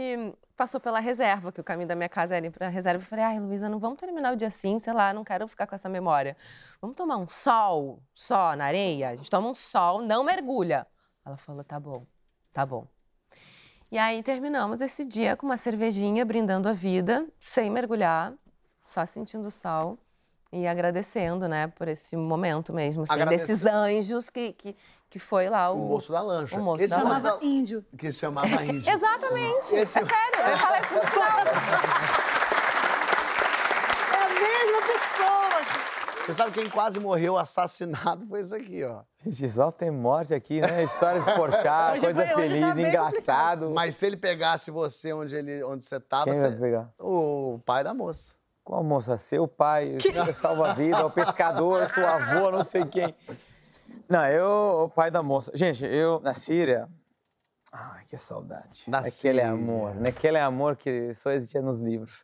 passou pela reserva, que o caminho da minha casa era ir pra reserva. Eu falei, ai, Luísa, não vamos terminar o dia assim, sei lá, não quero ficar com essa memória. Vamos tomar um sol, só na areia? A gente toma um sol, não mergulha. Ela falou, tá bom, tá bom. E aí terminamos esse dia com uma cervejinha, brindando a vida, sem mergulhar, só sentindo o sol e agradecendo, né, por esse momento mesmo, assim, Agradece- desses anjos que, que, que foi lá o... O moço da lancha. o moço Esse da moço Chamava da- índio. Que se chamava índio. Exatamente, Esse- é sério, eu falei assim, não. É a mesma pessoa. Você sabe quem quase morreu assassinado foi esse aqui, ó. Gente, só tem morte aqui, né? História de Porchat, coisa foi- hoje feliz, tá engraçado. Mas se ele pegasse você onde, ele, onde você tava, Quem você... vai pegar? o pai da moça. Qual moça? Seu pai, salva-vida, o pescador, seu avô, não sei quem. Não, eu, o pai da moça. Gente, eu na Síria. Ai, que saudade. Da Aquele Síria. amor, né? Aquele amor que só existia nos livros.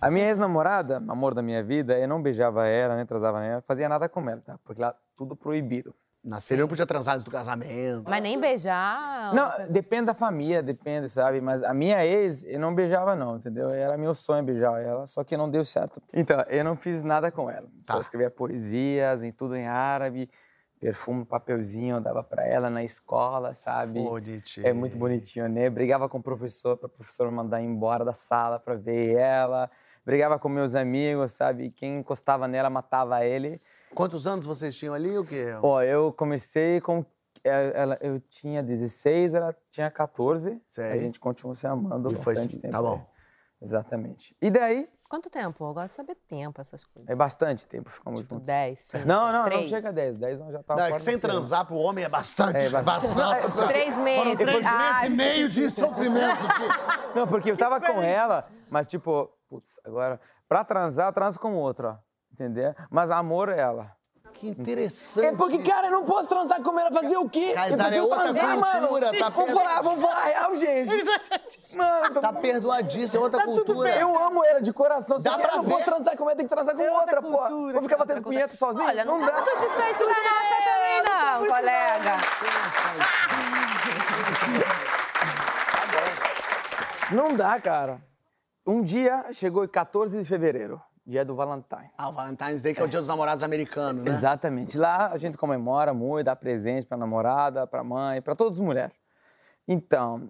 A minha ex-namorada, amor da minha vida, eu não beijava ela, nem transava nela, fazia nada com ela, tá? Porque lá tudo proibido. Na Síria não podia transar antes do casamento. Mas nem beijar. Não, depende da família, depende, sabe? Mas a minha ex, eu não beijava, não, entendeu? Era meu sonho beijar ela, só que não deu certo. Então, eu não fiz nada com ela. Só Tá. escrevia poesias, em tudo em árabe, perfume, papelzinho, eu dava pra ela na escola, sabe? Bonitinho. É muito bonitinho, né? Brigava com o professor, para o professor me mandar embora da sala para ver ela. Brigava com meus amigos, sabe? Quem encostava nela matava ele. Quantos anos vocês tinham ali? O quê? Ó, eu comecei com. é, Ela, eu tinha 16, ela tinha 14. Sei. A gente continuou se amando E foi- bastante tempo. tá bom. é. Exatamente. E daí, Quanto tempo? Eu gosto de saber tempo, essas coisas. é bastante tempo ficamos Tipo, juntos. 10, 5, Não, não, não 3. chega a 10. 10 não já tava Não, é que sem transar pro homem é bastante. É, bastante. Nossa. Três meses. Foram três Ah, meses e meio de sofrimento. Não, porque eu tava com ela, mas tipo, putz, agora, pra transar, eu transo com outra, ó. Entendeu? Mas amor é ela. Que interessante. É porque, cara, eu não posso transar com ela, fazer o quê? Preciso é outra transar, cultura, mano. tá vamos falar, vamos falar real, gente. Mano, tô- Tá perdoadíssimo, é outra cultura. eu amo ela de coração. Dá pra eu não ver. posso transar com ela, tem que transar com É outra outra, pô. cultura, Vou ficar batendo punheta sozinho? Olha, não, não tá dá. muito distante da nossa também, não, colega. Não dá, cara. Um dia chegou 14 de fevereiro, dia do Valentine. Ah, o Valentine's Day, que é o dia dos namorados americanos, né? Exatamente. Lá a gente comemora muito, dá presente pra namorada, pra mãe, pra todas as mulheres. Então,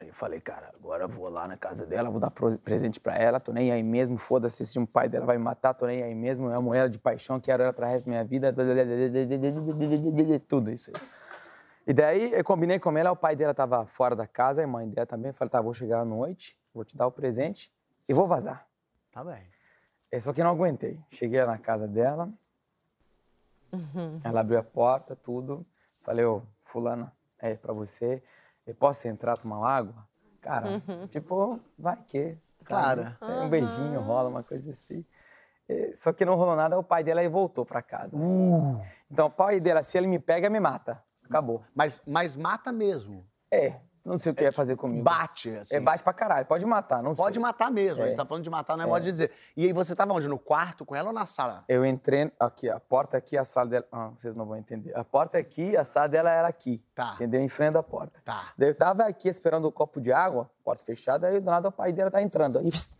eu falei, cara, agora eu vou lá na casa dela, vou dar presente pra ela, tô nem aí mesmo, foda-se se o pai dela vai me matar, tô nem aí mesmo, eu amo ela de paixão, quero ela pra resto da minha vida, tudo isso aí. E daí eu combinei com ela, o pai dela tava fora da casa, a mãe dela também, falei, tá, vou chegar à noite, vou te dar o presente e vou vazar. Tá bem. É, só que não aguentei. Cheguei na casa dela, ela abriu a porta, tudo. Falei, ô, fulana, é pra você. Eu posso entrar tomar água? Cara, tipo, vai que. Claro. É, Um beijinho rola, uma coisa assim. Só que não rolou nada, o pai dela aí voltou pra casa. Então, o pai dela, se ele me pega, me mata. Acabou. Mas, mas mata mesmo. É, não sei o que ia fazer comigo. Bate, assim. É, bate pra caralho. Pode matar, não Pode sei. matar mesmo. A gente É. tá falando de matar, não é modo de dizer. E aí você tava onde? No quarto com ela ou na sala? Eu entrei aqui, a porta aqui, a sala dela. Ah, vocês não vão entender. A porta aqui, a sala dela era aqui. Tá. Entendeu? Em frente da porta. Tá. Daí eu tava aqui esperando o copo de água, porta fechada, aí do nada o pai dela tá entrando. Aí, pss,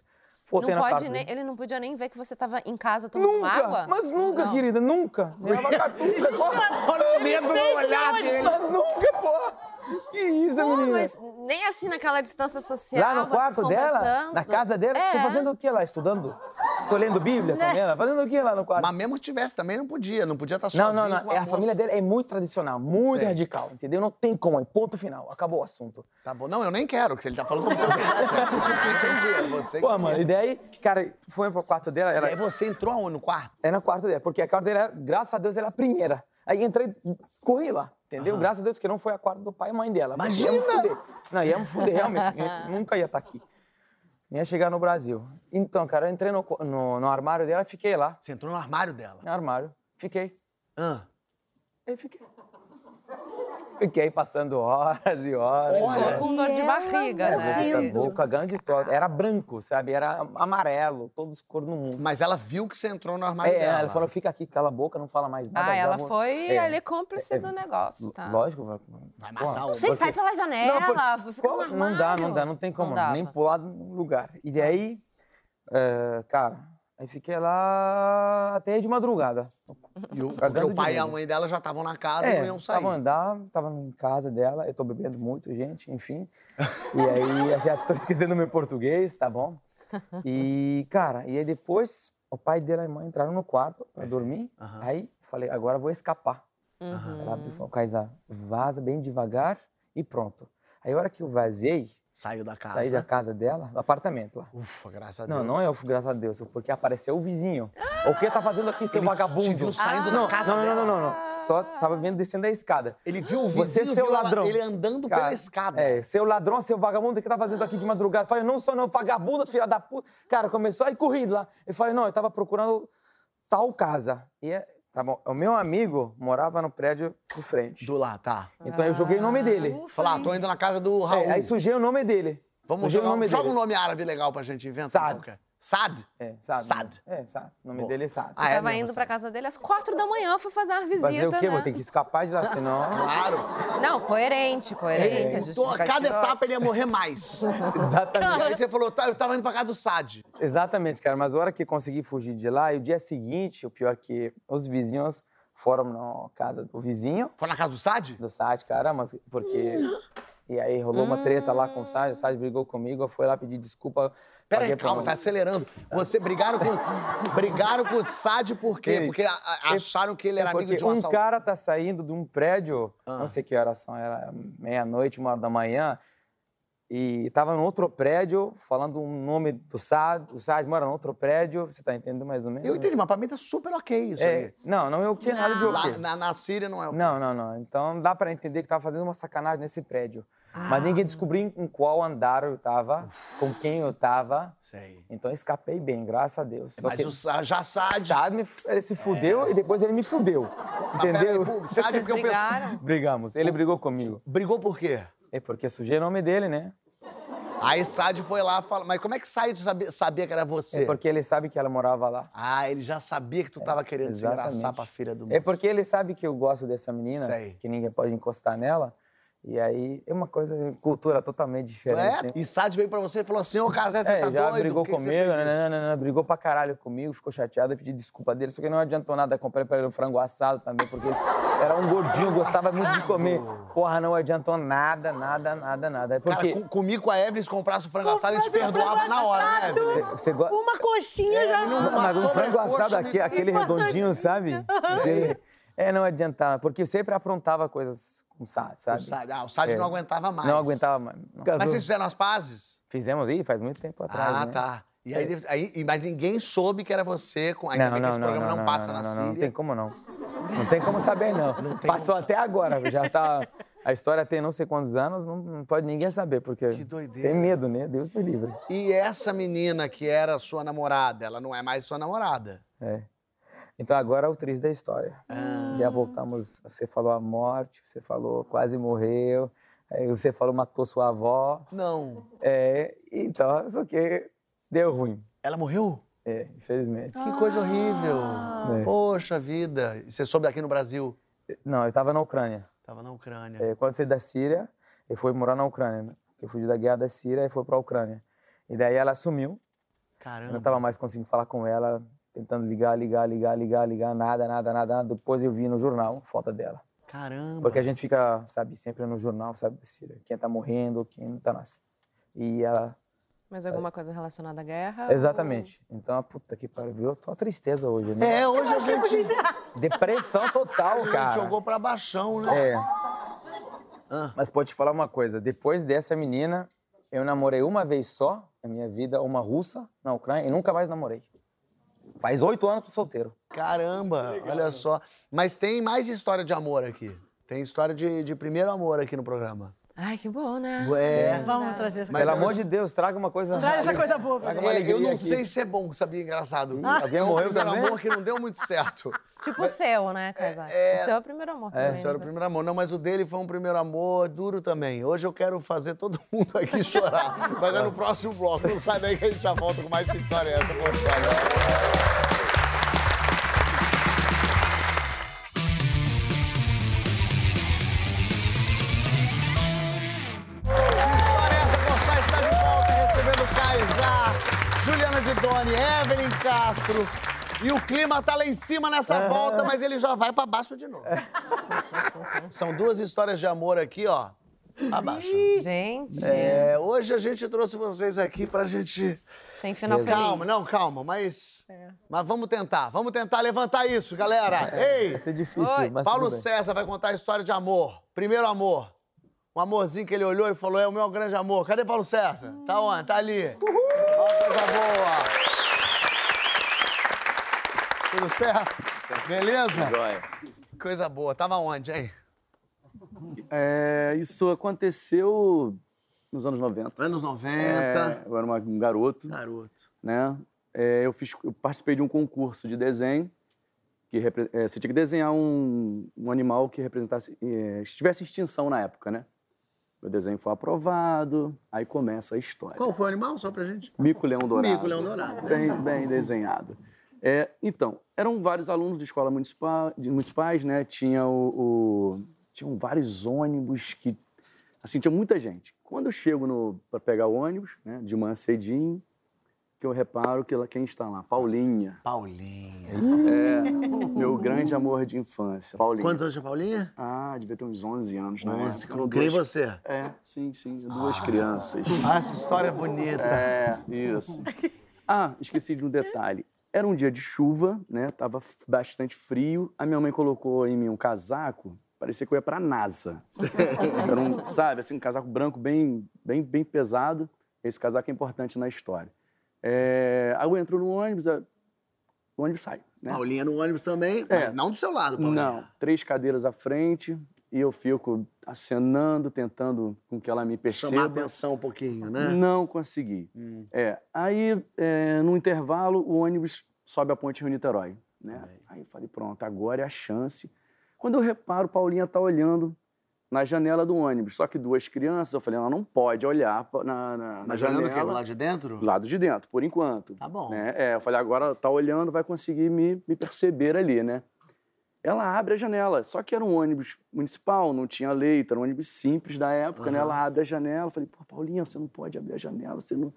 fotei Não na pode nem, ele não podia nem ver que você estava em casa tomando Nunca! água? Mas nunca, Não. querida, nunca. Olha o medo no olhar dele. Mas nunca, pô. Que isso, Pô, menina? mas nem assim naquela distância social, Lá no vocês quarto dela? Na casa dela? É. Tô fazendo o que lá? Estudando? Tô lendo Bíblia com ela? Fazendo o que lá no quarto? Mas mesmo que tivesse também, não podia. Não podia estar Não, sozinho não, com não. É, a moça. família dele é muito tradicional, muito Sei. radical, entendeu? Não tem como, é ponto final. Acabou o assunto. Tá bom. Não, eu nem quero, porque ele tá falando como se eu. Entendi, é você que... Pô, mano, e daí, cara, foi pro quarto dela, E ela, aí você entrou aonde? No quarto? é no quarto dela, porque a quarto dela, graças a Deus, era a primeira. Aí entrei, corri lá, entendeu? Graças a Deus que não foi a quarto do pai e mãe dela. porque ia me Imagina! fuder. Não, ia me fuder, realmente. Eu nunca ia estar aqui. Ia chegar no Brasil. Então, cara, eu entrei no, no, no armário dela e fiquei lá. Você entrou no armário dela. No armário. Fiquei. Ah. Aí fiquei. Fiquei passando horas e horas. Olha, Com dor de barriga, né? Boca, boca grande toda. Era branco, sabe? Era amarelo, todo escuro no mundo. Mas ela viu que você entrou no armário É, dela. ela falou, fica aqui, cala a boca, não fala mais nada. Ah, ela vou- foi É. ali cúmplice É, do negócio, tá? Lógico. vai- matar o... Você sai pela janela, por- fica no armário. Não dá, não dá, não tem como, dava. nem pular no lugar. E daí, é, cara, aí fiquei lá até de madrugada. E o, porque o pai e a mãe dela já estavam na casa e não É, iam sair. tava andando, tava em casa dela, eu tô bebendo muito, gente, enfim. E aí, já tô esquecendo meu português, tá bom? E, cara, e aí depois, o pai dela e a mãe entraram no quarto pra dormir. Aham. Aí, falei, agora eu vou escapar. Uhum. Ela abriu e falou, Kaisa, vaza bem devagar e pronto. Aí, a hora que eu vazei, Saiu da casa. saí da casa dela, do apartamento lá. Ufa, graças a Deus. Não, não é o graças a Deus, porque apareceu o vizinho. O que tá fazendo aqui, seu Ele vagabundo? te viu saindo da não, casa não, não, dela? não, não, não. Só tava vendo descendo a escada. Ele viu o Você, vizinho, seu viu ela- ladrão. ele andando Cara, pela escada. É, seu ladrão, seu vagabundo, o que tá fazendo aqui de madrugada? Falei, não sou não, vagabundo, filha da puta. Cara, começou a ir corrido lá. Eu falei, não, eu tava procurando tal casa. E é- Tá bom. O meu amigo morava no prédio de frente. Do lá, tá. Então eu joguei o nome dele. Falar, ah, tô indo na casa do Raul. É, aí sujei o nome dele. Vamos sujei jogar, o nome joga dele. um nome árabe legal pra gente inventar. Sad. Sad? É, Sad. Sad. É, Sad. O nome Boa. dele é Sad. Ah, é Tava mesmo, indo pra casa dele às quatro da manhã, fui fazer uma visita, Fazer o quê? né? Vou ter que escapar de lá, senão... Claro. Não, coerente, coerente. Então, a cada etapa ele ia morrer mais. Exatamente. Aí você falou, tá, eu tava indo pra casa do Sad. Exatamente, cara. Mas a hora que consegui fugir de lá, e o dia seguinte, o pior é que os vizinhos foram na casa do vizinho, Foi na casa do Sad? do Sad, cara, mas porque... E aí rolou uma treta lá com o Sad, o Sad brigou comigo, eu fui lá pedir desculpa. Pera aí, paguei pra calma, um- tá acelerando. Você brigaram com, brigaram com o Sad por quê? Porque a- a- acharam que ele era É amigo porque de um um assaltante. cara tá saindo de um prédio, Ah. não sei que horas são, era meia-noite, uma hora da manhã, e tava no outro prédio, falando o nome do Sad, o Sad mora no outro prédio, você tá entendendo mais ou menos? Eu entendi, mas pra mim tá super ok isso É, aí. não, não é o que nada de o quê. Lá, na, na Síria não é o? Não, não, não. Então dá pra entender que tava fazendo uma sacanagem nesse prédio. Ah. Mas ninguém descobriu em qual andar eu tava, com quem eu tava. Sei. Então escapei bem, graças a Deus. Só Mas que o Sa- já Sad... Sad me, ele se fudeu e depois ele me fudeu. Aí, Entendeu? pô, Sad é porque eu penso... brigaram? Brigamos. Ele brigou comigo. Brigou por quê? É porque sujei o nome dele, né? Aí Sad foi lá falar. Mas como é que Sad sabia, sabia que era você? É porque ele sabe que ela morava lá. Ah, ele já sabia que tu tava querendo se engraçar exatamente. pra filha do É moço. porque ele sabe que eu gosto dessa menina, Sei. que ninguém pode encostar nela. E aí é uma coisa, cultura totalmente diferente. É? né? E Sad veio pra você e falou assim, ô Casé, você É, tá já doido? brigou que que você comigo, fez né, isso?" né, né, né, brigou pra caralho comigo, ficou chateado, eu pedi desculpa dele, só que não adiantou nada, comprei pra ele um frango assado também, porque era um gordinho, gostava muito de comer. Porra, não adiantou nada, nada, nada, nada. É porque Cara, com, comigo com a Evelyn, se comprasse o frango assado, a gente perdoava na hora, né, Evelyn? você, você gosta... Uma coxinha já. não- Não, mas um frango assado, aqui, aquele redondinho, sabe? Aquele- É, não adiantava, porque eu sempre aprontava coisas com o Sad, O sabe? Sad, ah, o Sad É. não aguentava mais. Não aguentava mais. não. Mas vocês fizeram as pazes? Fizemos aí faz muito tempo atrás, ah, né? tá. E aí, aí- mas ninguém soube que era você, com, ainda bem que esse programa não, passa na não, Síria. Não, não tem como não. Não tem como saber, não. Passou até agora, já tá... A história tem não sei quantos anos, não, não pode ninguém saber, porque Que doideira. tem medo, né? Deus me livre. E essa menina que era sua namorada, ela não é mais sua namorada. É. Então agora é o triste da história. Ah. Já voltamos, você falou a morte, você falou quase morreu, aí você falou matou sua avó. Não. É, então, só que deu ruim. Ela morreu? É, infelizmente. Que coisa horrível. É. Poxa vida. E você soube daqui no Brasil? Não, eu estava na Ucrânia. Tava na Ucrânia. É, quando eu saí da Síria, eu fui morar na Ucrânia. Né? Eu fugi da guerra da Síria e fui para a Ucrânia. E daí ela sumiu. Eu Caramba. não estava mais conseguindo falar com ela, tentando ligar, ligar, ligar, ligar, ligar, nada, nada, nada. nada. Depois eu vi no jornal foto dela. Caramba. Porque a gente fica, sabe, sempre no jornal, sabe. Quem tá morrendo, quem não tá nascendo. E ela. Mas alguma coisa relacionada à guerra? Exatamente. Então, puta que pariu. viu? Só tristeza hoje, né? É, hoje a gente, Depressão total, a gente cara. jogou pra baixão, né? É. Ah. Mas pode te falar uma coisa. Depois dessa menina, eu namorei uma vez só na minha vida, uma russa na Ucrânia, e nunca mais namorei. Faz oito anos que tô solteiro. Caramba, olha só. Mas tem mais história de amor aqui. Tem história de, de primeiro amor aqui no programa. Ai, que bom, né? É. Vamos trazer essa Mas Pelo eu- amor de Deus, traga uma coisa. Traz essa coisa boa Traga uma É, eu não aqui. sei se é bom, sabia? Engraçado. alguém é um morreu primeiro também? amor que não deu muito certo. Tipo o seu, né, Casal? é- O seu é o primeiro amor. É. também, Esse era o né? primeiro amor. Não, mas o dele foi um primeiro amor duro também. Hoje eu quero fazer todo mundo aqui chorar. Mas é no próximo bloco. Não sai daí que a gente já volta com mais que história é essa, pô, história. E o clima tá lá em cima nessa volta, mas ele já vai pra baixo de novo. São duas histórias de amor aqui, ó. Abaixa. Gente, É, hoje a gente trouxe vocês aqui pra gente. sem final feliz. Calma, não, calma, mas. Mas vamos tentar. Vamos tentar levantar isso, galera. Ei! Vai ser difícil, Oi. mas Paulo tudo bem. César vai contar a história de amor. Primeiro amor. Um amorzinho que ele olhou e falou: é o meu grande amor. Cadê Paulo César? Tá onde? Tá ali. Ó, coisa boa. Tudo certo? Beleza? Joia. Coisa boa. Tava onde, hein? É, isso aconteceu nos anos 90. Anos 90. É, eu era uma- um garoto, Garoto. né? É, eu, fiz, eu participei de um concurso de desenho, que eh, você tinha que desenhar um, um animal que representasse, eh, estivesse em extinção na época, né? O desenho foi aprovado, aí começa a história. Qual foi o animal, só pra gente? Mico-leão dourado. Mico-leão dourado. Bem, bem desenhado. É, então, eram vários alunos de escola municipal, de municipais, né? Tinha o, o- tinham vários ônibus que, assim, tinha muita gente. Quando eu chego para pegar o ônibus, né, de manhã cedinho, que eu reparo que ela, quem está lá? Paulinha. Paulinha. É, meu grande amor de infância. Paulinha. Quantos anos tinha Paulinha? Ah, devia ter uns 11 anos, né? 11, como criei você. É, sim, sim. Duas crianças. Ah, essa história é bonita. É, isso. Ah, esqueci de um detalhe. Era um dia de chuva, né? Tava bastante frio. A minha mãe colocou em mim um casaco, parecia que eu ia pra NASA. Era um, sabe, assim, um casaco branco bem, bem, bem pesado. Esse casaco é importante na história. É, aí eu entro no ônibus, é, o ônibus sai, né? Paulinha no ônibus também, mas não do seu lado, Paulinha. Não, três cadeiras à frente e eu fico acenando, tentando com que ela me perceba. Chamar atenção um pouquinho, né? Não consegui. Hum. É, aí, é, no intervalo, o ônibus sobe a ponte Rio-Niterói. Né? Aí eu falei, pronto, agora é a chance. Quando eu reparo, Paulinha tá olhando na janela do ônibus. Só que duas crianças, eu falei, ela não pode olhar na, na, na o quê? janela. Do lado de dentro? Do lado de dentro, por enquanto. Tá bom. né? É, eu falei, agora tá olhando, vai conseguir me, me perceber ali, né? Ela abre a janela, só que era um ônibus municipal, não tinha leito, era um ônibus simples da época, né? Aham. Ela abre a janela, eu falei, pô, Paulinha, você não pode abrir a janela, você não...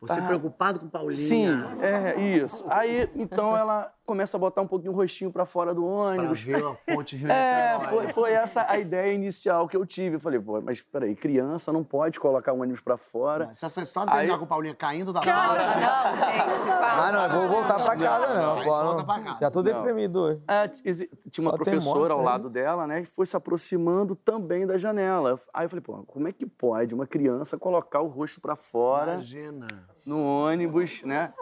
Você Tá. preocupado com Paulinha. Sim, é isso. Aí, então, ela começa a botar um pouquinho o rostinho pra fora do Pra ônibus. ver a ponte Rio É, foi, foi essa a ideia inicial que eu tive. Eu falei, pô, mas peraí, criança não pode colocar o ônibus pra fora. Se essa história Aí- com o Paulinha caindo da Nossa, porta... não, gente, para. Ah, não, eu vou voltar pra casa, não. Volta não. pra casa. Já tô Não. deprimido. É, tinha uma Só professora ao aí. lado dela, né? E foi se aproximando também da janela. Aí eu falei, pô, como é que pode uma criança colocar o rosto pra fora Imagina. no ônibus, né?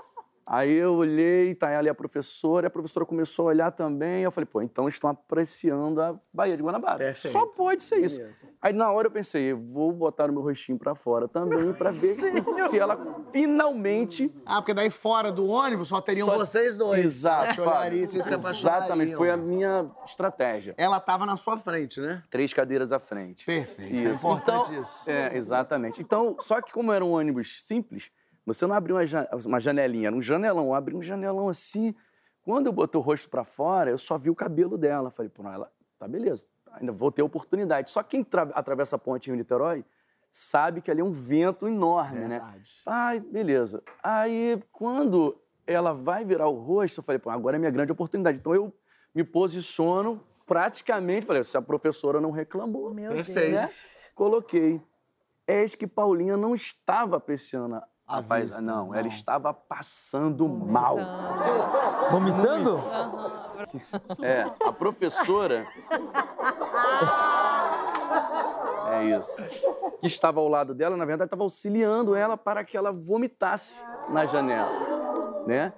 Aí eu olhei, tá ali a professora, e a professora começou a olhar também. Eu falei, pô, então estão apreciando a Baía de Guanabara. Perfeito. Só pode ser isso. Aí na hora eu pensei, eu vou botar o meu rostinho pra fora também, pra ver se ela finalmente Ah, porque daí fora do ônibus só teriam Só- vocês dois. Exato, e se apaixonariam. Exatamente, foi a minha estratégia. Ela tava na sua frente, né? Três cadeiras à frente. Perfeito. É Isso. importante então, isso. É, exatamente. Então, só que como era um ônibus simples, você não abriu uma, ja- uma janelinha, era um janelão. Eu abri um janelão assim. Quando eu botei o rosto pra fora, eu só vi o cabelo dela. Falei, pô, não, ela, tá beleza, ainda vou ter oportunidade. Só quem tra- atravessa a ponte em Niterói sabe que ali é um vento enorme, né? Verdade. Ai, beleza. Aí, quando ela vai virar o rosto, eu falei, pô, agora é minha grande oportunidade. Então, eu me posiciono praticamente, falei, se a professora não reclamou, Meu Perfeito. né? Coloquei. Eis que Paulinha não estava apreciando paisagem. vista, Não, não. ela estava passando mal. Vomitando? É, a professora. É isso. Que estava ao lado dela, na verdade, estava auxiliando ela para que ela vomitasse na janela, né?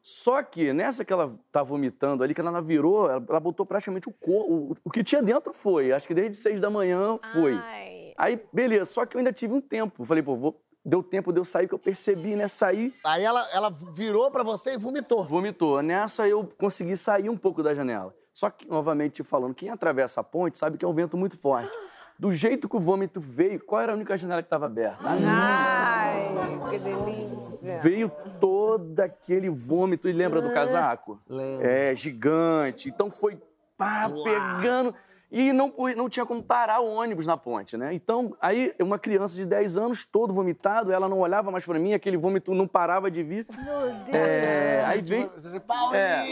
Só que nessa que ela tá vomitando ali, que ela virou, ela, botou praticamente o corpo. O, o que tinha dentro foi. Acho que desde seis da manhã foi. Ai. Aí, beleza, só que eu ainda tive um tempo. Falei, pô, vou- deu tempo de eu sair, que eu percebi, né? Saí, Aí ela, ela virou pra você e vomitou. vomitou. Nessa eu consegui sair um pouco da janela. Só que, novamente te falando, quem atravessa a ponte sabe que é um vento muito forte. Do jeito que o vômito veio, qual era a única janela que estava aberta? A minha. Ai, que delícia. Veio todo aquele vômito. E lembra do casaco? Lembro. É, gigante. Então foi pá, Uau. pegando. E não, não tinha como parar o ônibus na ponte, né? Então, aí, uma criança de 10 anos, todo vomitado, ela não olhava mais pra mim, aquele vômito não parava de vir. Meu Deus. É, aí vem. Você, Paulinha! É,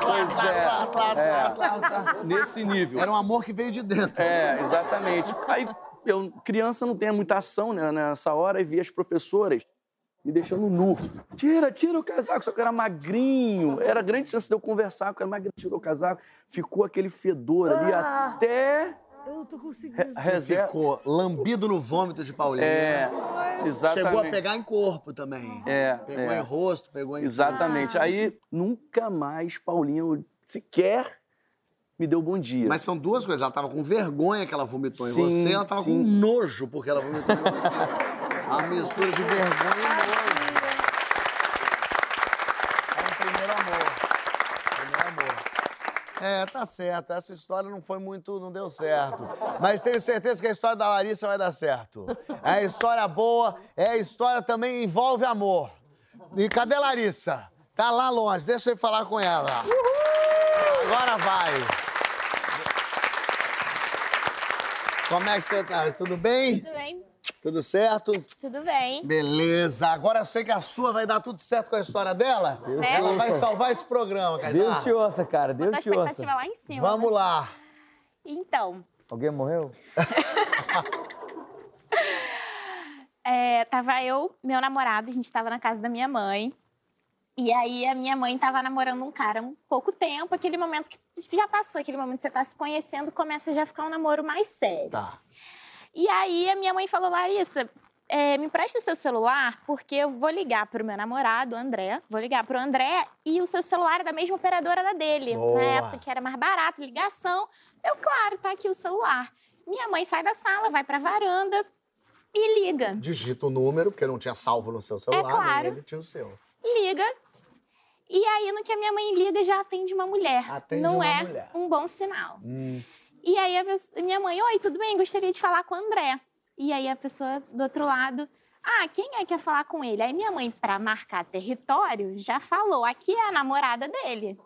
pois é, Claro, claro, é. claro, claro. Nesse nível. Era um amor que veio de dentro. É, exatamente. Aí, eu, criança não tem muita ação né, nessa hora, e vi as professoras me deixando nu. Tira, tira o casaco, só que eu era magrinho. Era grande chance de eu conversar com ela, magrinho, tirou o casaco. Ficou aquele fedor ali Ah. até Eu não tô conseguindo. reserva. Ficou lambido no vômito de Paulinha. É, exatamente. Chegou a pegar em corpo também. É, Pegou é. em rosto, pegou em... Exatamente. Aí, nunca mais Paulinho sequer me deu bom dia. Mas são duas coisas. Ela tava com vergonha que ela vomitou em Sim, você, ela tava sim. com nojo porque ela vomitou em você. A mistura de vergonha e nojo. É um primeiro amor. Primeiro amor. É, tá certo. Essa história não foi muito, não deu certo. Mas tenho certeza que a história da Larissa vai dar certo. É a história boa, é a história também envolve amor. E cadê a Larissa? Tá lá longe, deixa eu falar com ela. Agora vai. Como é que você tá? Tudo bem? Tudo bem? Tudo certo? Tudo bem. Beleza. Agora eu sei que a sua vai dar tudo certo com a história dela. Né? Ela vai salvar esse programa, Kaysar. Deus te ouça, cara. Deus te ouça. expectativa lá em cima. Vamos lá. Então, Alguém morreu? é, tava eu, meu namorado, a gente tava na casa da minha mãe. E aí a minha mãe tava namorando um cara há um pouco tempo, aquele momento que já passou, aquele momento que você tá se conhecendo, começa já a ficar um namoro mais sério. Tá. E aí a minha mãe falou, Larissa, é, me presta seu celular, porque eu vou ligar pro meu namorado, André, vou ligar pro André, e o seu celular é da mesma operadora da dele. Boa. Na época que era mais barato, ligação. Eu, claro, tá aqui o celular. Minha mãe sai da sala, vai pra varanda e liga. Digita o número, porque não tinha salvo no seu celular, É claro. ele tinha o seu. Liga. E aí, no que a minha mãe liga, já atende uma mulher. Atende Não uma é mulher. um bom sinal. Hum. E aí, a pessoa- minha mãe, oi, tudo bem? Gostaria de falar com o André. E aí, a pessoa do outro lado, ah, quem é que quer falar com ele? Aí, minha mãe, pra marcar território, já falou, aqui é a namorada dele.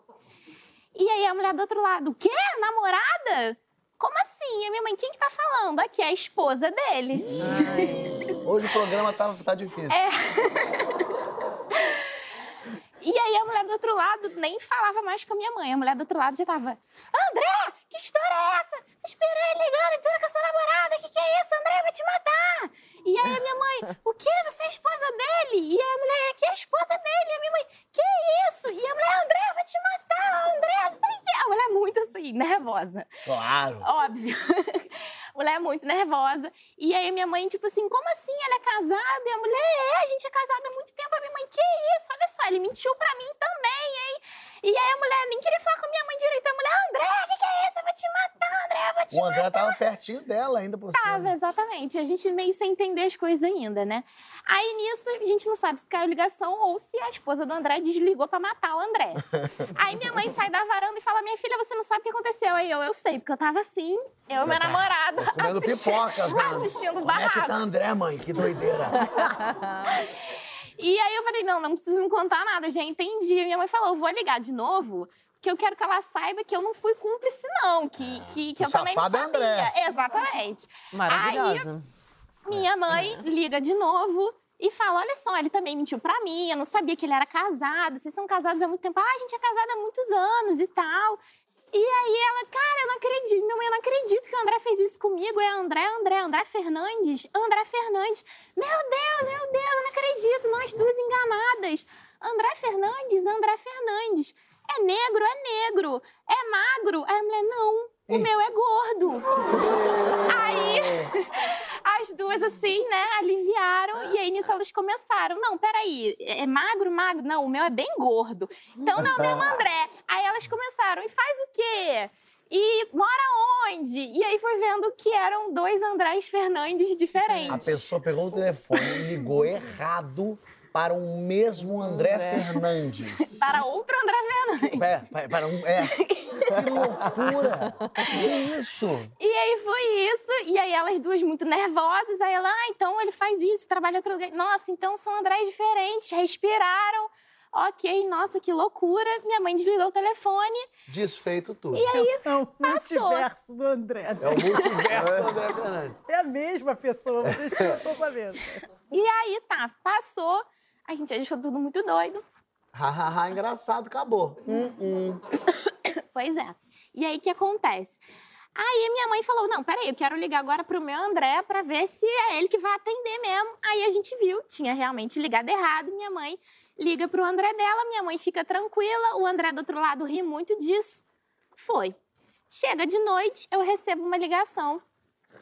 E aí, a mulher do outro lado, o quê? Namorada? Como assim? E a minha mãe, quem que tá falando? Aqui é a esposa dele. Hoje o programa tá, tá difícil. É. E aí a mulher do outro lado nem falava mais com a minha mãe. A mulher do outro lado já tava, André, que história é essa? Você esperou ele ligando, dizendo que eu sou namorada. Que que é isso, André? Vou te matar. E aí a minha mãe, o quê? Você é a esposa dele? E aí a mulher, que é a esposa dele? E a minha mãe, que isso? E a mulher, André, vou te matar, André, não sei o que. A mulher muito assim, nervosa. Claro. Óbvio. mulher muito nervosa. E aí a minha mãe, tipo assim, como assim? Ela é casada? E a mulher, é, a gente é casada há muito tempo. A minha mãe, que isso? Olha só, ele mentiu pra mim também, hein? E aí a mulher nem queria falar com a minha mãe direito. A mulher, André, o que, que é isso? Eu vou te matar, André, eu vou te O André matar. tava pertinho dela ainda por Tava, cima. exatamente. A gente meio sem entender as coisas ainda, né? Aí nisso, a gente não sabe se caiu ligação ou se a esposa do André desligou pra matar o André. Aí minha mãe sai da varanda e fala: Minha filha, você não sabe o que aconteceu. Aí eu, eu sei, porque eu tava assim, eu e meu tá namorado. Comendo assisti- pipoca, vendo. Assistindo o Como é que barraco. tá André, mãe? Que doideira. E aí eu falei, não, não precisa me contar nada, já entendi. Minha mãe falou, vou ligar de novo, porque eu quero que ela saiba que eu não fui cúmplice, não. Que, que, que O eu também safado é sabia. André. Exatamente. Maravilhosa. Minha mãe liga de novo e fala: Olha só, ele também mentiu pra mim, eu não sabia que ele era casado, vocês são casados há muito tempo. Ah, a gente é casada há muitos anos e tal. E aí ela, cara, eu não acredito, mãe, eu não acredito que o André fez isso comigo. É André, André, André Fernandes, André Fernandes. Meu Deus, meu Deus, eu não acredito, nós duas enganadas. André Fernandes, André Fernandes. É negro, é negro. É magro. Aí a mulher, não, o meu é gordo. Aí as duas, assim, né, aliviaram. E aí nisso elas começaram. Não, peraí, é magro, magro? Não, o meu é bem gordo. Então não, mesmo André. Aí elas começaram. E faz o quê? E mora onde? E aí foi vendo que eram dois Andrés Fernandes A diferentes. pessoa pegou o telefone e ligou errado para o mesmo André Fernandes. Para outro André Fernandes. É, para, um. É. Que loucura! Que isso? E aí foi isso. E aí elas duas muito nervosas. Aí ela, ah, então ele faz isso, trabalha outro lugar. Nossa, então são Andrés diferentes. Respiraram. Ok, nossa, que loucura. Minha mãe desligou o telefone. Desfeito tudo. E aí, É o Passou. multiverso do André. É o multiverso do André Fernandes. É a mesma pessoa, vocês estão sabendo. e aí tá, passou. A gente achou tudo muito doido. Hahaha, engraçado, acabou. Hum, hum. Pois é. E aí, o que acontece? Aí minha mãe falou: não, peraí, eu quero ligar agora pro meu André pra ver se é ele que vai atender mesmo. Aí a gente viu, tinha realmente ligado errado. Minha mãe liga pro André dela, minha mãe fica tranquila, o André do outro lado ri muito disso. Foi. Chega de noite, eu recebo uma ligação.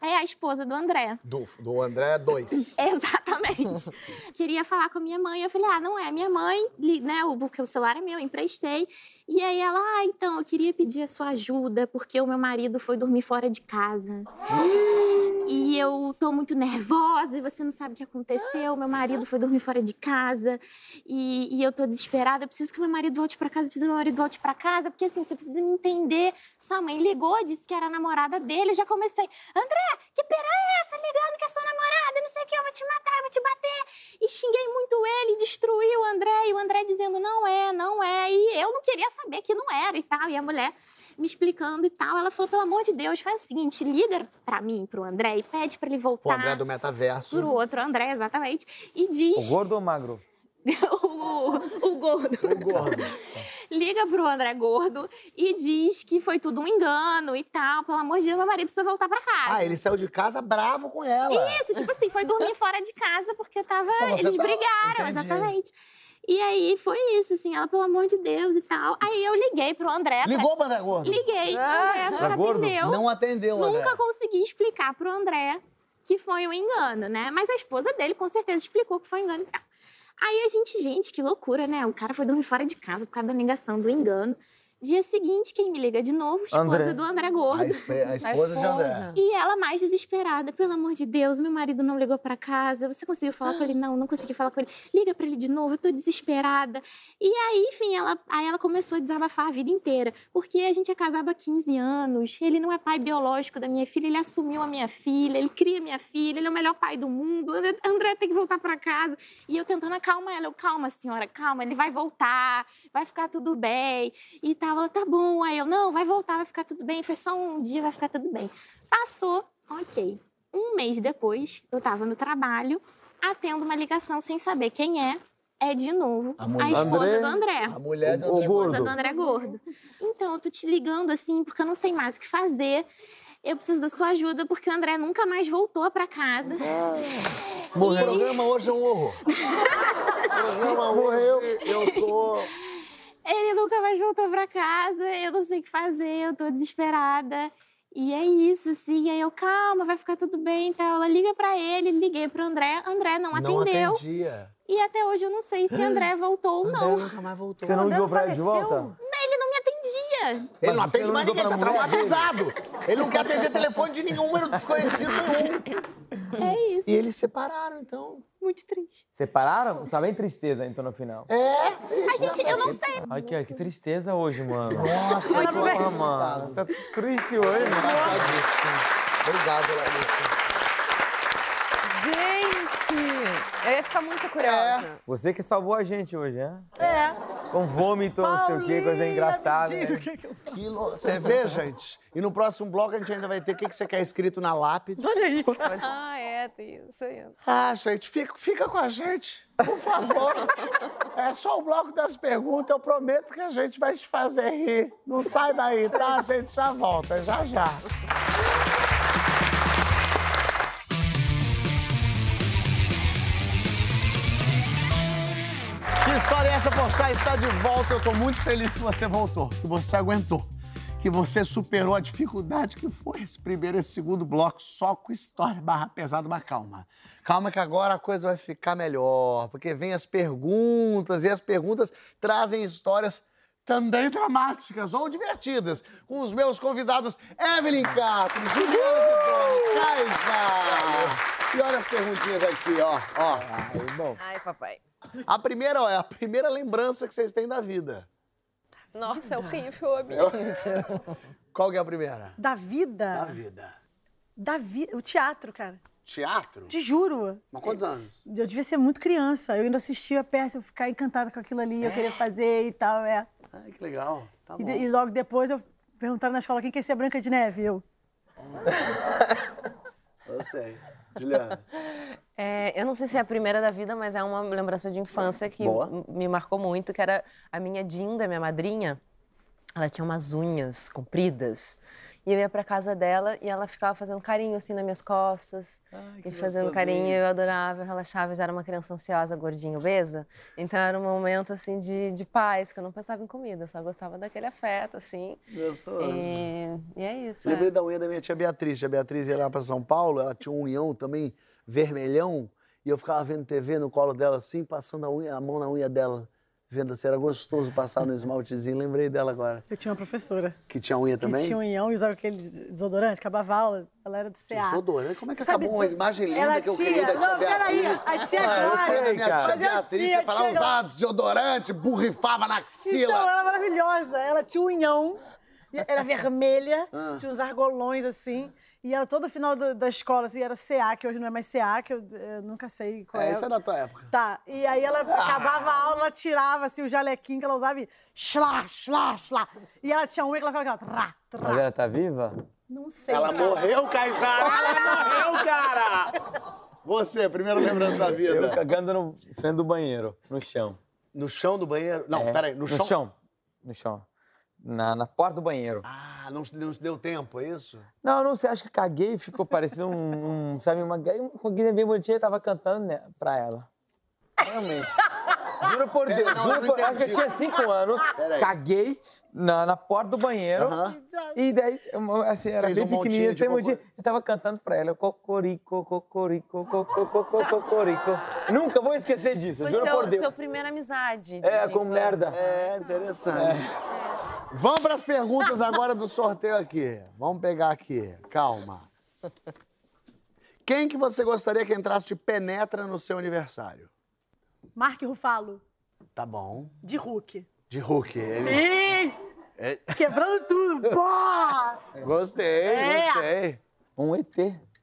É a esposa do André. Do, do André 2. Exatamente. Queria falar com a minha mãe. Eu falei, ah, não é minha mãe, né? o- Porque o celular é meu, eu emprestei. E aí ela, ah, então, eu queria pedir a sua ajuda, porque o meu marido foi dormir fora de casa. e eu tô muito nervosa e você não sabe o que aconteceu. Meu marido foi dormir fora de casa e, e eu tô desesperada. Eu preciso que meu marido volte pra casa, eu preciso que meu marido volte pra casa, porque assim, você precisa me entender. Sua mãe ligou, disse que era a namorada dele. Eu já comecei, André, que pera é essa? Ligando que é sua namorada, não sei o que, eu vou te matar, eu vou te bater. E xinguei muito ele, destruí o André, e o André dizendo, não é, não é. E eu não queria saber que não era e tal. E a mulher me explicando e tal. Ela falou, pelo amor de Deus, faz o seguinte, liga pra mim, pro André, e pede pra ele O voltar André do metaverso. pro outro André, exatamente. E diz... O gordo ou magro? o, o gordo. O gordo. Liga pro André gordo e diz que foi tudo um engano e tal. Pelo amor de Deus, meu marido precisa voltar pra casa. Ah, ele saiu de casa bravo com ela. Isso, tipo assim, foi dormir fora de casa porque tava. Eles tava- brigaram, Entendi. exatamente. E aí foi isso, assim, ela, pelo amor de Deus e tal. Aí eu liguei pro André. pra- Ligou pro André gordo? Liguei, o André nunca Tá gordo? atendeu. Não atendeu, André. Nunca consegui explicar pro André que foi um engano, né? Mas a esposa dele com certeza explicou que foi um engano e tal. Aí a gente, gente, que loucura, né? O cara foi dormir fora de casa por causa da negação do engano. Dia seguinte, quem me liga de novo? Esposa André. do André Gordo. A, espe- a esposa, de André. E ela mais desesperada, pelo amor de Deus, meu marido não ligou pra casa. Você conseguiu falar com ele? Não, não consegui falar com ele. Liga pra ele de novo, eu tô desesperada. E aí, enfim, ela, aí ela começou a desabafar a vida inteira. Porque a gente é casado há 15 anos, ele não é pai biológico da minha filha, ele assumiu a minha filha, ele cria minha filha, ele é o melhor pai do mundo. André, André tem que voltar pra casa. E eu tentando acalmar ela, eu, calma, senhora, calma, ele vai voltar, vai ficar tudo bem. E tal, ela, tá bom. Aí eu, não, vai voltar, vai ficar tudo bem. Foi só um dia, vai ficar tudo bem. Passou, ok. Um mês depois, eu tava no trabalho, atendo uma ligação sem saber quem é. É de novo A a, esposa André? do André. A mulher do O esposa gordo. do André Gordo. Então, eu tô te ligando assim, porque eu não sei mais o que fazer. Eu preciso da sua ajuda, porque o André nunca mais voltou pra casa. O programa hoje é um horror. O programa hoje, eu tô... Ele nunca mais voltou pra casa, eu não sei o que fazer, eu tô desesperada. E é isso, assim. Aí eu, calma, vai ficar tudo bem e tal. Ela liga pra ele, liguei pro André, André não Não atendeu. atendia. E até hoje eu não sei se André voltou ou não. André nunca mais voltou. Você não André ligou pra ele de faleceu? volta? Ele não me atendia. Ele não atende não mais ninguém, tá traumatizado. Ele não quer atender telefone de nenhum número desconhecido nenhum. É isso, E eles se separaram, então. Muito triste. Separaram? Tá bem tristeza, então, no final. É. A gente, eu não sei. Ai, que, que tristeza hoje, mano. Nossa, que não Porra, mano. Tá triste hoje, mano. Obrigado, Larissa. Gente! Eu ia ficar muito curiosa. Você que salvou a gente hoje, né? É. Com vômito, não sei o que, coisa engraçada. Diz o né? que que eu faço. Que lo- Você vê, gente? E no próximo bloco a gente ainda vai ter o que que você quer escrito na lápide. Olha aí. Ah, é, tem isso aí. Ah, gente, fica, fica com a gente, por favor. É só o bloco das perguntas, eu prometo que a gente vai te fazer rir. Não sai daí, tá? A gente já volta, já já. Essa, Pochá? Está de volta. Eu tô muito feliz que você voltou, que você aguentou, que você superou a dificuldade que foi esse primeiro e esse segundo bloco só com história barra pesada, mas calma. Calma que agora a coisa vai ficar melhor, porque vem as perguntas e as perguntas trazem histórias também dramáticas ou divertidas, com os meus convidados Evelyn Cato, Juliana Kaisa. E olha as perguntinhas aqui, ó, ó. Aí, bom. Ai, papai. A primeira, ó, é a primeira lembrança que vocês têm da vida. Nossa, é horrível a minha. Qual que é a primeira? Da vida? Da vida. Da vida. O teatro, cara. Teatro? Te juro. Mas quantos anos? Eu devia ser muito criança. Eu ainda assistia a peça, eu ficava encantada com aquilo ali, eu queria fazer e tal, é. Ai, que legal. Tá E, bom. de- e logo depois eu perguntaram na escola quem quer ser a Branca de Neve. Eu. Gostei. Juliana. É, eu não sei se é a primeira da vida, mas é uma lembrança de infância que Boa. me marcou muito, que era a minha Dinda, minha madrinha. Ela tinha umas unhas compridas. E eu ia pra casa dela e ela ficava fazendo carinho assim nas minhas costas. e fazendo carinho, eu adorava, eu relaxava. Eu já era uma criança ansiosa, gordinha, obesa. Então era um momento assim de, de paz, que eu não pensava em comida, eu só gostava daquele afeto, assim. Gostoso. E, e é isso. é. Lembrei da unha da minha tia Beatriz. A Beatriz ia lá pra São Paulo, ela tinha um unhão também vermelhão, e eu ficava vendo TV no colo dela assim, passando a, unha- a mão na unha dela. Vendo se era gostoso passar no esmaltezinho, lembrei dela agora. Eu tinha uma professora Que tinha unha que também? tinha um unhão e usava aquele desodorante, acabava a aula, ela era do CA. Desodorante? Como é que Sabe, acabou uma imagem linda ela que eu tinha- queria da tia Não, peraí, a tia Ah, eu Glória. da minha tia Mas a Beatriz, tia chega- usar desodorante, borrifava na Então, axila. ela era maravilhosa. Ela tinha um unhão, era vermelha, Ah. tinha uns argolões assim. E ela, todo final da, da escola, assim, era CA, que hoje não é mais CA, que eu, eh, nunca sei qual é. É, isso é da tua época. Tá, e aí ela acabava a aula, ela tirava assim, o jalequinho que ela usava e slá, slá, slá. E ela tinha unha que ela ficava aquela, trá, Mas trá. ela tá viva? Não sei. Ela cara. morreu, Caizara! Ela morreu, cara! Você, primeira lembrança da Eu vida. cagando no frente do banheiro, no chão. No chão do banheiro? Não, É, peraí, no, No chão. No chão. Na, na porta do banheiro. Ah, não, não deu tempo, é isso? Não, não sei, acho que caguei, ficou parecendo um, um, sabe, uma uma guia bem bonitinha, tava cantando né, pra ela. Realmente. Juro por Pera, Deus, não, juro não por, acho que eu tinha cinco anos, caguei na, na porta do banheiro, Aham. e daí, assim, era Fez bem um pequenininha, de assim, um dia, eu tava cantando pra ela, cocorico, cocorico, cocorico, cocorico. Nunca vou esquecer disso, Foi juro seu, por Deus. seu primeira amizade. de- É, com merda. É, interessante. Vamos para as perguntas agora do sorteio aqui. Vamos pegar aqui. Calma. Quem que você gostaria que entrasse de penetra no seu aniversário? Mark Rufalo, Tá bom. de Hulk. De Hulk. Ele... Sim! É. Quebrando tudo. Pô! Gostei, É. gostei. Um ET.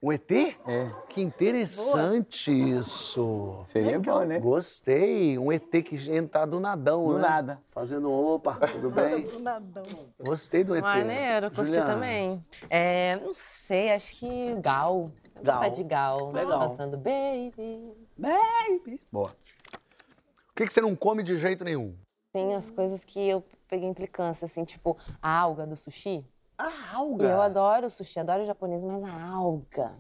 Um ET? É. Que interessante isso. Seria bom, né? Gostei. Um ET que entra do nadão, Do né? nada. Fazendo opa, tudo bem? Do nadão. Gostei do ET. Maneiro, curti Juliana. também. É, não sei, acho que Gal. Gal. gostar de Gal. Legal. Cantando Baby. Baby. Boa. O que, que você não come de jeito nenhum? Tem as coisas que eu peguei implicância, assim, tipo a alga do sushi. A E alga. eu adoro o sushi, adoro o japonês, mas a alga.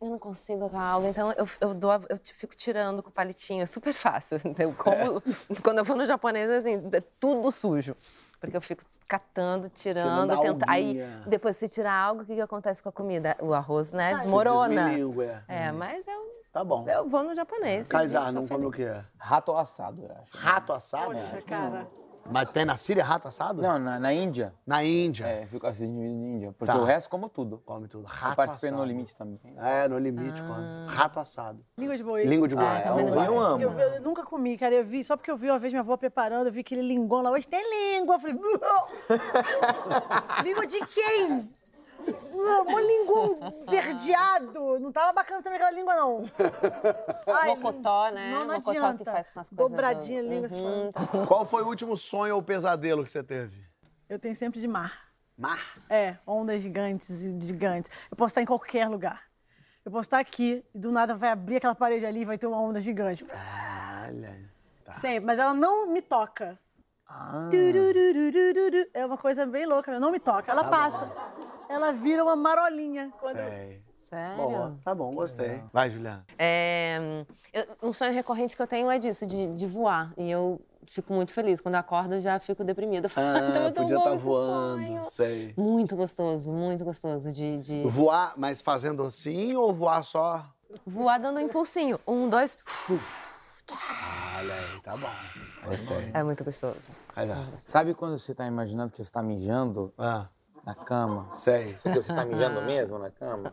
Eu não consigo com a alga, então eu, eu, dou, a- eu fico tirando com o palitinho, é super fácil. Eu como, quando eu vou no japonês, assim, é tudo sujo. Porque eu fico catando, tirando, Tirando a tenta, aí depois você tira a alga, o que, que acontece com a comida? O arroz, né, desmorona. desmilingue, é. É, mas eu, Tá bom. eu vou no japonês. Kaysar, não come o feliz. quê? Rato assado, eu acho. Rato assado? Poxa, cara. Mas tem na Síria rato assado? Não, na, na Índia. Na Índia. É, fico assistindo na Índia. Porque Tá. o resto como tudo. Come tudo. Eu Rato participei assado. no limite também. É, no limite come. Rato assado. Língua de boi. Língua de boi. Ah, também eu, não eu gosto. amo. Eu, eu nunca comi, cara. Eu vi, só porque eu vi uma vez minha avó preparando, eu vi aquele linguão lá. Hoje tem língua. Eu falei, língua de quem? Uau, Um linguão verdeado. Não tava bacana também aquela língua, não. Ai, Mocotó, né? Não, não Mocotó adianta. que faz com as coisas. Dobradinha do- língua. você Uhum. fala. Qual foi o último sonho ou pesadelo que você teve? Eu tenho sempre de mar. Mar. É, ondas gigantes e gigantes. Eu posso estar em qualquer lugar. Eu posso estar aqui e do nada vai abrir aquela parede ali e vai ter uma onda gigante. Olha. Sempre, mas ela não me toca. Ah. É uma coisa bem louca, não me toca. Ela passa. Ela vira uma marolinha. Quando Sei. Sério? Boa. Tá bom, gostei. Vai, Juliana. É, eu- um sonho recorrente que eu tenho é disso, de, de voar. E eu fico muito feliz. Quando acordo, eu já fico deprimida. "Ah, tava tão Ah, podia estar esse voando. sonho." Sei. Muito gostoso, muito gostoso de, de Voar, mas fazendo assim ou voar só? voar dando um impulsinho. Um, dois. Olha aí, tá bom. Gostei. É muito gostoso. Sabe quando você tá imaginando que você tá mijando Ah, na cama? sei. Só que você tá mijando mesmo na cama?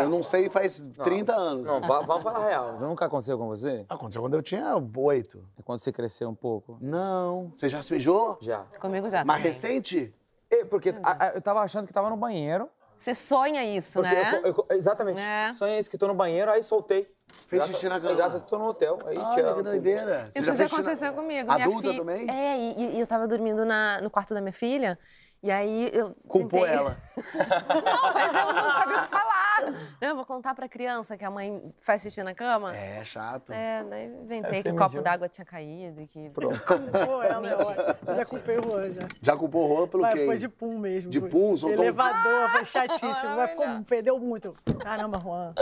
Eu não sei faz 30 anos. Não, va- vamos falar a real. Isso nunca aconteceu com você? Aconteceu quando eu tinha oito. É quando você cresceu um pouco? Não. Você já se mijou? Já. Comigo já Mais também. recente? É, porque a- a- eu tava achando que tava no banheiro. Você sonha isso, Porque né? eu- eu- exatamente. É. Sonhei isso que tô no banheiro, aí soltei. Fez xixi na cama. Graças a tô no hotel. Aí Olha, tiraram que doideira. Isso já, fez xixi na- aconteceu comigo. minha Adulta filha- também? É, e, e eu tava dormindo na- no quarto da minha filha. E aí eu. Culpou tentei- ela. Não, mas eu não sabia o que falar. Eu vou contar pra criança que a mãe faz xixi na cama. É, chato. É, daí inventei que o copo d'água tinha caído e que. Pô, ela é. Eu já culpei o Juan, já. Já culpou o rola pelo Vai, quê? foi de pum mesmo. De pum? Soltou Elevador, foi chatíssimo. Mas ficou, perdeu muito. Caramba, Juan.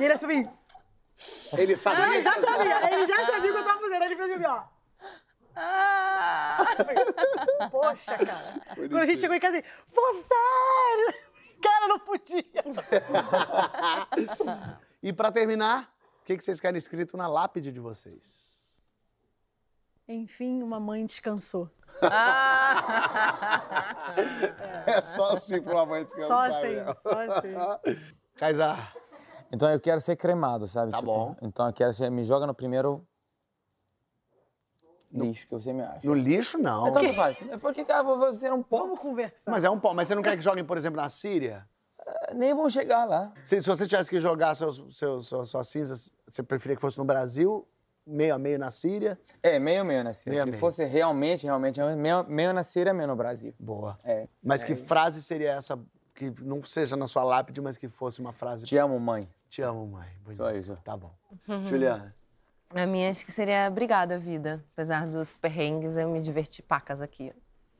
E ele assim, Ele sabia ele já sabia, ele já sabia o que eu tava fazendo. Ele fez assim, ó. Ah! Poxa, cara. Quando a gente chegou em casa, assim, você! Cara, não podia. E pra terminar, o que que vocês querem escrito na lápide de vocês? Enfim, uma mãe descansou. É só assim pra uma mãe descansar. Só assim, né? só assim. Kaysar, Então eu quero ser cremado, sabe? Tá Tipo, bom. Então eu quero ser, me joga no primeiro lixo que você me acha. no lixo não. Então, faz. É porque, cara, você é um povo. Vamos conversar. Mas é um pó. Mas você não quer que joguem, por exemplo, na Síria? Nem vão chegar lá. Se, se você tivesse que jogar seus, seus, suas, suas cinzas, você preferia que fosse no Brasil, meio a meio na Síria? É, meio meio na Síria. Meio a Se meio. fosse realmente, realmente, meio, meio na Síria, meio no Brasil. Boa. É. Mas que frase seria essa que não seja na sua lápide, mas que fosse uma frase. Te amo, mãe. Te amo, mãe. Bonito. Só isso. Tá bom. Juliana. A minha acho que seria obrigada, vida. Apesar dos perrengues, eu me diverti pacas aqui.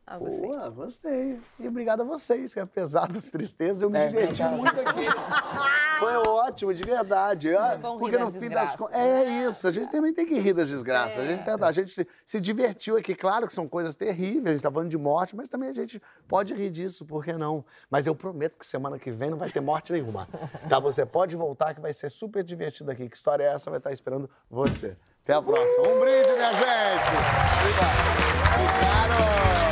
Algo assim. Boa, gostei. E obrigado a vocês, que apesar das tristezas, eu me É, diverti muito aqui. Foi ótimo, de verdade. Ah, bom Porque no fim das contas. É isso, a gente também tem que rir das desgraças. A gente, tenta- a gente se, se divertiu aqui. Claro que são coisas terríveis, a gente tá falando de morte, mas também a gente pode rir disso, por que não? Mas eu prometo que semana que vem não vai ter morte nenhuma. Tá? Você pode voltar, que vai ser super divertido aqui. Que história é essa? Vai estar esperando você. Até a próxima. Um brinde, minha gente! Obrigado!